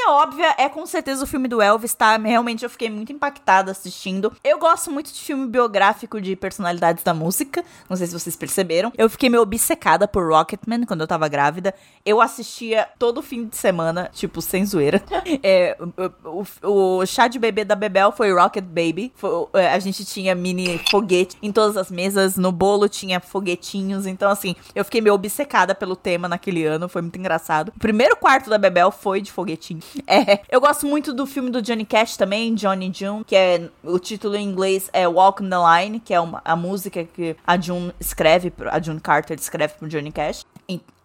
minha diquinha óbvia é com certeza o filme do Elvis, tá? Realmente eu fiquei muito impactada assistindo. Eu gosto muito de filme biográfico de personalidades da música. Não sei se vocês perceberam. Eu fiquei meio obcecada por Rocketman quando eu tava grávida. Eu assistia todo fim de semana, tipo, sem zoeira. É, o, o, o, chá de bebê da Bebel foi Rocket Baby. Foi, é, a gente tinha mini foguete em todas as mesas. No bolo tinha foguetinhos. Então, assim, eu fiquei meio obcecada pelo tema naquele ano. Foi muito engraçado. O primeiro quarto da Bebel foi de foguetinho. É, eu gosto muito do filme do Johnny Cash também, Johnny June, que é o título em inglês é Walk on the Line, que é uma, a música que a June escreve, a June Carter escreve pro Johnny Cash.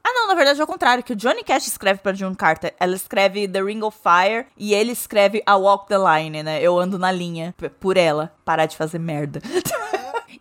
Ah, não, na verdade é o contrário, que o Johnny Cash escreve pra June Carter. Ela escreve The Ring of Fire e ele escreve A Walk the Line, né? Eu ando na linha por ela. Parar de fazer merda.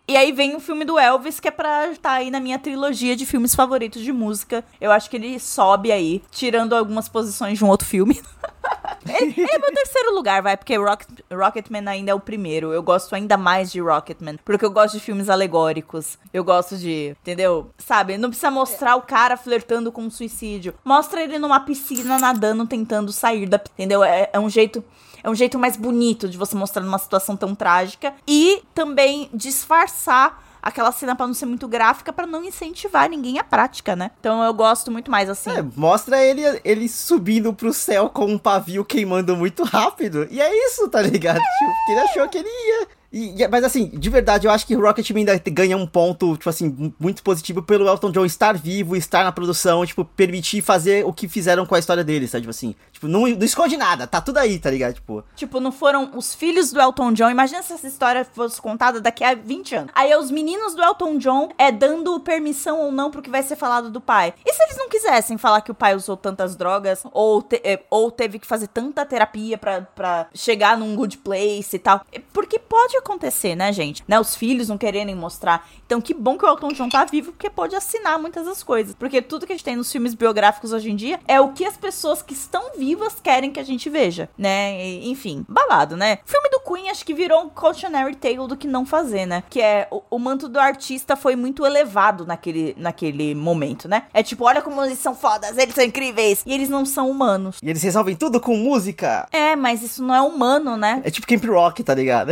E aí vem o filme do Elvis, que é pra estar tá aí na minha trilogia de filmes favoritos de música. Eu acho que ele sobe aí, tirando algumas posições de um outro filme. Ele, ele é meu terceiro lugar, vai, porque Rocket, Rocketman ainda é o primeiro. Eu gosto ainda mais de Rocketman, porque eu gosto de filmes alegóricos. Eu gosto de, entendeu? Sabe, não precisa mostrar o cara flertando com um suicídio. Mostra ele numa piscina nadando, tentando sair da, entendeu? É, é um jeito é um jeito mais bonito de você mostrar numa situação tão trágica e também disfarçar aquela cena para não ser muito gráfica para não incentivar ninguém à prática, né? Então eu gosto muito mais assim. É, mostra ele ele subindo pro céu com um pavio queimando muito rápido. E é isso, tá ligado? É. Tipo, ele achou que ele ia. E, mas assim, de verdade, eu acho que Rocketman ainda ganha um ponto, tipo assim, muito positivo pelo Elton John estar vivo, estar na produção, tipo, permitir fazer o que fizeram com a história dele, sabe? Tipo assim, tipo, não, não esconde nada, tá tudo aí, tá ligado? Tipo, tipo, não foram os filhos do Elton John, imagina se essa história fosse contada daqui a 20 anos. Aí é os meninos do Elton John é dando permissão ou não pro que vai ser falado do pai. E se eles não quisessem falar que o pai usou tantas drogas, ou, te, é, ou teve que fazer tanta terapia pra, chegar num good place e tal? Porque pode acontecer, né, gente? Né, os filhos não quererem mostrar. Então, que bom que o Elton John tá vivo, porque pode assinar muitas das coisas. Porque tudo que a gente tem nos filmes biográficos hoje em dia é o que as pessoas que estão vivas querem que a gente veja, né? E, enfim, balado, né? O filme do Queen acho que virou um cautionary tale do que não fazer, né? Que é o, o manto do artista foi muito elevado naquele, naquele momento, né? É tipo, olha como eles são fodas, eles são incríveis. E eles não são humanos. E eles resolvem tudo com música. É, mas isso não é humano, né? É tipo Camp Rock, tá ligado?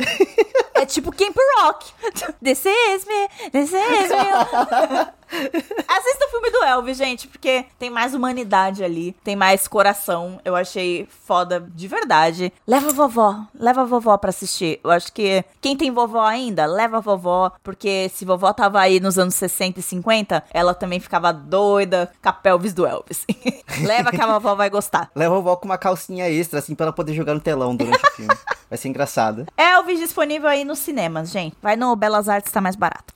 É tipo Camp Rock. This is me, this is me. Assista o filme do Elvis, gente, porque tem mais humanidade ali, tem mais coração. Eu achei foda de verdade. Leva a vovó, leva a vovó pra assistir. Eu acho que quem tem vovó ainda, leva a vovó, porque se vovó tava aí nos anos 60 e 50, ela também ficava doida com a pelvis do Elvis. leva que a vovó vai gostar. Leva a vovó com uma calcinha extra, assim, pra ela poder jogar no telão durante o filme. Vai ser engraçado. Elvis disponível aí nos cinemas, gente. Vai no Belas Artes, tá mais barato.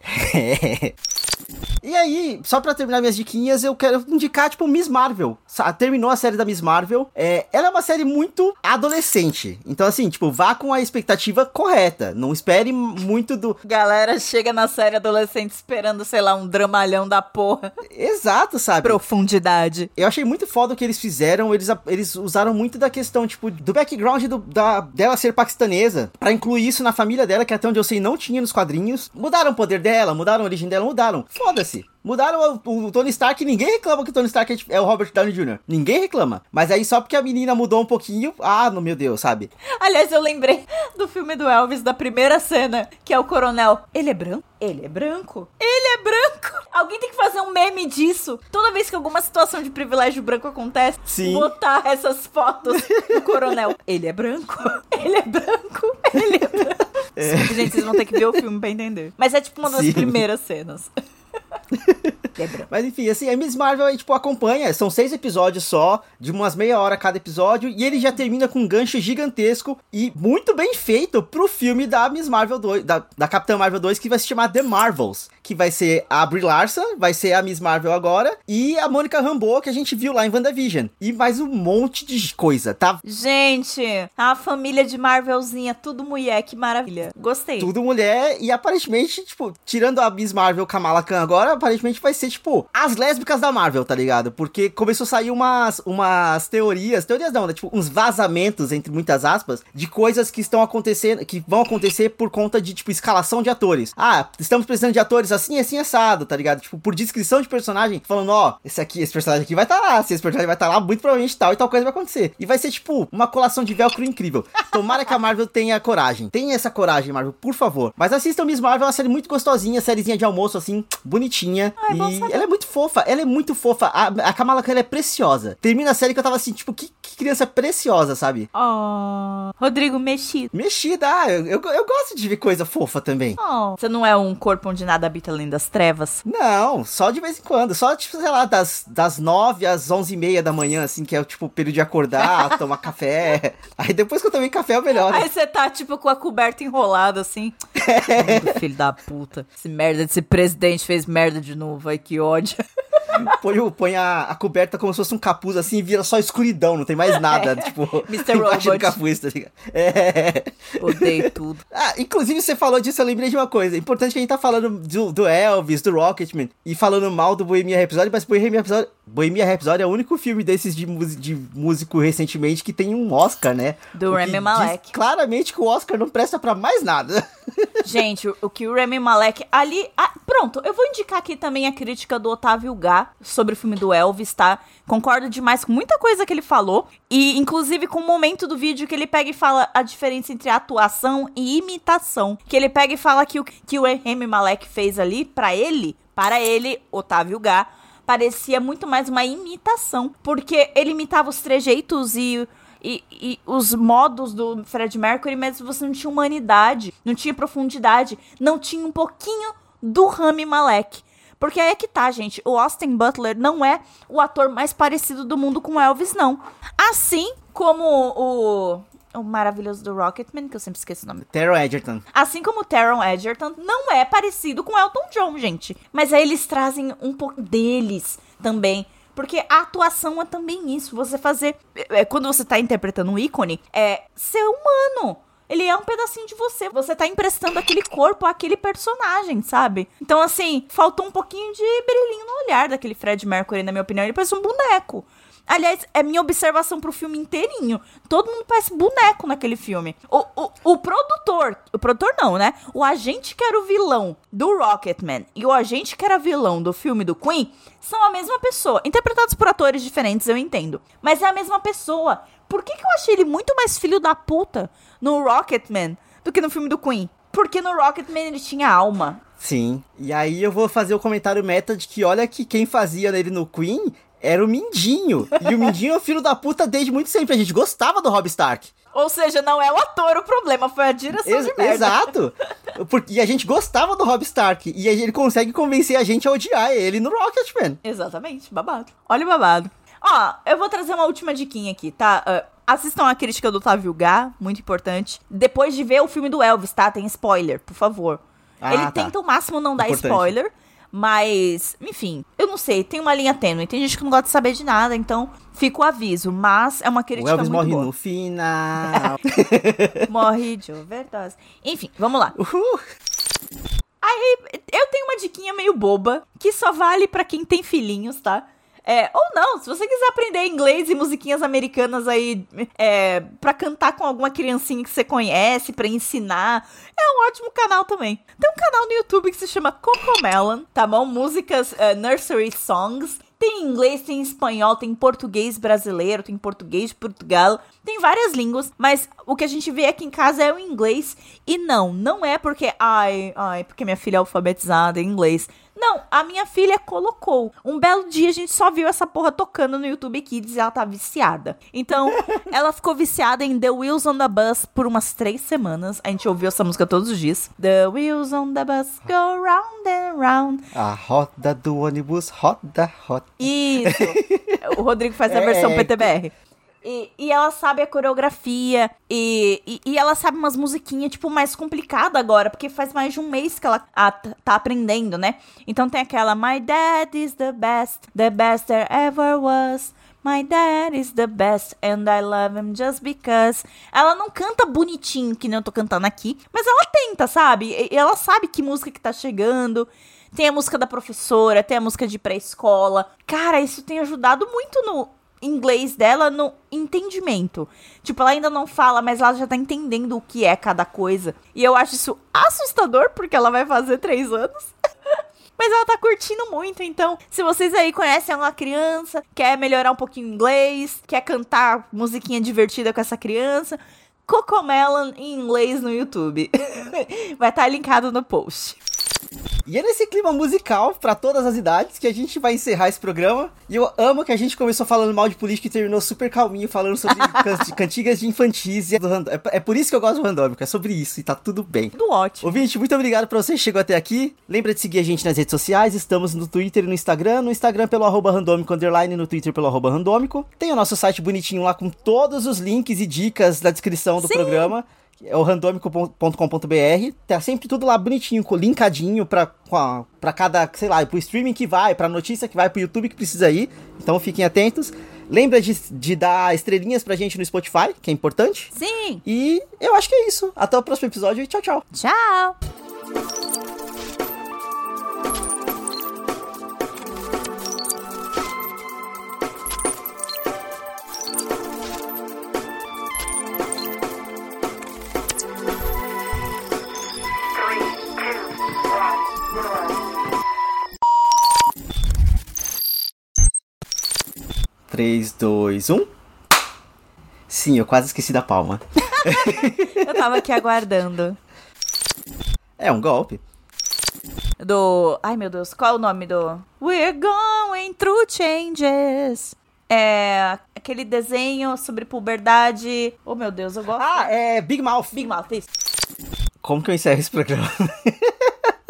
E aí, só pra terminar minhas diquinhas, eu quero indicar, tipo, Miss Marvel. Terminou a série da Miss Marvel. É, ela é uma série muito adolescente. Então, assim, tipo, vá com a expectativa correta. Não espere muito do. Galera chega na série adolescente esperando, sei lá, um dramalhão da porra. Exato, sabe? Profundidade. Eu achei muito foda o que eles fizeram. Eles, eles usaram muito da questão, tipo, do background do, da, dela ser paquistanesa. para incluir isso na família dela, que até onde eu sei não tinha nos quadrinhos. Mudaram o poder dela, mudaram a origem dela, mudaram. Foda-se. Mudaram o, o, Tony Stark, ninguém reclama que o Tony Stark é, é, o Robert Downey Jr. Ninguém reclama. Mas aí só porque a menina mudou um pouquinho, ah, no meu Deus, sabe? Aliás, eu lembrei do filme do Elvis, da primeira cena, que é o coronel. Ele é branco? Ele é branco? Ele é branco! Alguém tem que fazer um meme disso. Toda vez que alguma situação de privilégio branco acontece, Sim. botar essas fotos do coronel. Ele é branco? Ele é branco? Ele é branco? É. Gente, vocês vão ter que ver o filme pra entender. Mas é tipo uma das Sim. primeiras cenas. Mas enfim, assim, a Miss Marvel aí, tipo, acompanha. São seis episódios só, de umas meia hora cada episódio, e ele já termina com um gancho gigantesco e muito bem feito pro filme da Miss Marvel 2, da, da Capitã Marvel 2, que vai se chamar The Marvels. Que vai ser a Brie Larson, vai ser a Miss Marvel agora, e a Mônica Rambeau, que a gente viu lá em WandaVision. E mais um monte de coisa, tá? Gente, a família de Marvelzinha, tudo mulher, que maravilha. Gostei. Tudo mulher, e aparentemente, tipo, tirando a Miss Marvel Kamala Khan agora, aparentemente vai ser, tipo, as lésbicas da Marvel, tá ligado? Porque começou a sair umas, umas teorias, teorias não, né? Tipo, uns vazamentos, entre muitas aspas, de coisas que estão acontecendo, que vão acontecer por conta de, tipo, escalação de atores. Ah, estamos precisando de atores assim, assim, assado, tá ligado? Tipo, por descrição de personagem, falando, ó, esse aqui, esse personagem aqui vai estar tá lá, se esse personagem vai estar tá lá, muito provavelmente tal e tal coisa vai acontecer. E vai ser, tipo, uma colação de velcro incrível. Tomara que a Marvel tenha coragem. Tenha essa coragem, Marvel, por favor. Mas assistam Miss Marvel, é uma série muito gostosinha, sériezinha de almoço, assim, bonitinha. Ai, e ela é muito fofa, ela é muito fofa. A, a Kamala Khan, é preciosa. Termina a série que eu tava assim, tipo, que, que criança preciosa, sabe? Oh, Rodrigo, mexido. Mexida, ah, eu, eu, eu, gosto de ver coisa fofa também. Oh, você não é um corpo onde nada habita além das trevas? Não, só de vez em quando. Só, tipo, sei lá, das, das nove às onze e meia da manhã, assim, que é o, tipo, o período de acordar, tomar café. Aí depois que eu tomei café, é melhor. Aí você tá, tipo, com a coberta enrolada, assim. É. Filho da puta. Esse merda desse presidente fez merda de novo. Ai, que ódio. Põe, o- põe a, a coberta como se fosse um capuz assim e vira só escuridão, não tem mais nada, tipo, Mr. Robot. capuz, tá ligado? É. Odeio tudo. Ah, inclusive você falou disso, eu lembrei de uma coisa. Importante que a gente tá falando do, do Elvis, do Rocketman, e falando mal do Bohemia Rhapsody, mas Bohemia Rhapsody, Bohemia Rhapsody é o único filme desses de, de músico recentemente que tem um Oscar, né? Do Rami Malek. claramente que o Oscar não presta pra mais nada. Gente, o, que o Remy Malek ali. ah, pronto, eu vou indicar aqui também a crítica do Otávio Gá sobre o filme do Elvis, tá? Concordo demais com muita coisa que ele falou. E, inclusive, com o momento do vídeo que ele pega e fala a diferença entre atuação e imitação. Que ele pega e fala que o que o Remy Malek fez ali, pra ele, para ele, Otávio Gá, parecia muito mais uma imitação. Porque ele imitava os trejeitos e e, e os modos do Fred Mercury, mas você não tinha humanidade, não tinha profundidade, não tinha um pouquinho do Rami Malek. Porque aí é que tá, gente. O Austin Butler não é o ator mais parecido do mundo com o Elvis, não. Assim como o. O maravilhoso do Rocketman, que eu sempre esqueço o nome. Taron Egerton. Assim como o Taron Egerton não é parecido com o Elton John, gente. Mas aí eles trazem um pouco deles também. Porque a atuação é também isso. Você fazer. é, quando você tá interpretando um ícone, é ser humano. Ele é um pedacinho de você. Você tá emprestando aquele corpo àquele personagem, sabe? Então, assim, faltou um pouquinho de brilhinho no olhar daquele Fred Mercury, na minha opinião. Ele parece um boneco. Aliás, é minha observação pro filme inteirinho. Todo mundo parece boneco naquele filme. O, o, o produtor, o produtor não, né? O agente que era o vilão do Rocketman e o agente que era vilão do filme do Queen são a mesma pessoa. Interpretados por atores diferentes, eu entendo. Mas é a mesma pessoa. Por que, que eu achei ele muito mais filho da puta no Rocketman do que no filme do Queen? Porque no Rocketman ele tinha alma. Sim. E aí eu vou fazer o comentário meta de que olha que quem fazia nele no Queen era o Mindinho. E o Mindinho é o filho da puta desde muito sempre. A gente gostava do Rob Stark. Ou seja, não é o ator o problema, foi a direção Ex- de merda. exato. Porque, e a gente gostava do Rob Stark. E ele consegue convencer a gente a odiar ele no Rocketman. Exatamente, babado. Olha o babado. Ó, eu vou trazer uma última diquinha aqui, tá? Ah, assistam a crítica do Otávio Gá, muito importante. Depois de ver o filme do Elvis, tá? Tem spoiler, por favor. Ah, Ele tá. tenta o máximo não dar Importante. spoiler, mas, enfim, eu não sei, tem uma linha tênue. Tem gente que não gosta de saber de nada, então fica o aviso. Mas é uma O crítica Elvis muito morre boa. no final. Morre de overdose. Enfim, vamos lá. Uhul. Aí, eu tenho uma diquinha meio boba, que só vale pra quem tem filhinhos, tá? É, ou não, se você quiser aprender inglês e musiquinhas americanas aí é, pra cantar com alguma criancinha que você conhece, pra ensinar, é um ótimo canal também. Tem um canal no YouTube que se chama Cocomelon, tá bom? Músicas é, Nursery Songs. Tem inglês, tem espanhol, tem português brasileiro, tem português de Portugal, tem várias línguas, mas o que a gente vê aqui em casa é o inglês. E não, não é porque, ai, ai, porque minha filha é alfabetizada em inglês. Não, a minha filha colocou. Um belo dia a gente só viu essa porra tocando no YouTube Kids e ela tá viciada. Então, ela ficou viciada em The Wheels on the Bus por umas três semanas. A gente ouviu essa música todos os dias. The Wheels on the Bus go round and round. A roda do ônibus roda, roda. Isso. o Rodrigo faz a É. versão PTBR. E, e ela sabe a coreografia e, e, e ela sabe umas musiquinhas, tipo, mais complicada agora, porque faz mais de um mês que ela t- tá aprendendo, né? Então tem aquela My dad is the best, the best there ever was. My dad is the best and I love him just because. Ela não canta bonitinho, que nem eu tô cantando aqui, mas ela tenta, sabe? E ela sabe que música que tá chegando. Tem a música da professora, tem a música de pré-escola. Cara, isso tem ajudado muito no inglês dela no entendimento. Tipo, ela ainda não fala, mas ela já tá entendendo o que é cada coisa. E eu acho isso assustador, porque ela vai fazer três anos. Mas ela tá curtindo muito, então, se vocês aí conhecem uma criança, quer melhorar um pouquinho o inglês, quer cantar musiquinha divertida com essa criança, Cocomelon em inglês no YouTube. Vai estar linkado no post. E é nesse clima musical, pra todas as idades, que a gente vai encerrar esse programa. E eu amo que a gente começou falando mal de política e terminou super calminho, falando sobre can- cantigas de infantis. E é, do é- é por isso que eu gosto do randômico, é sobre isso, e tá tudo bem. Tudo ótimo. Ouvinte, muito obrigado pra você que chegou até aqui. Lembra de seguir a gente nas redes sociais. Estamos no Twitter e no Instagram. No Instagram pelo arroba randômico underline, no Twitter pelo arroba randômico. Tem o nosso site bonitinho lá com todos os links e dicas na descrição do Sim. programa. É o randômico.com.br. Tá sempre tudo lá bonitinho, linkadinho pra, pra cada, sei lá, pro streaming que vai, pra notícia que vai, pro YouTube que precisa ir. Então fiquem atentos. Lembra de, de dar estrelinhas pra gente no Spotify, que é importante. Sim. E eu acho que é isso. Até o próximo episódio e tchau, tchau. Tchau. Três, dois, um. Sim, eu quase esqueci da palma. eu tava aqui aguardando. É um golpe. Do. Ai meu Deus, qual é o nome do. We're going through changes. É. Aquele desenho sobre puberdade. Oh meu Deus, eu gosto. Ah, é Big Mouth. Big Mouth, isso. Como que eu encerro esse programa?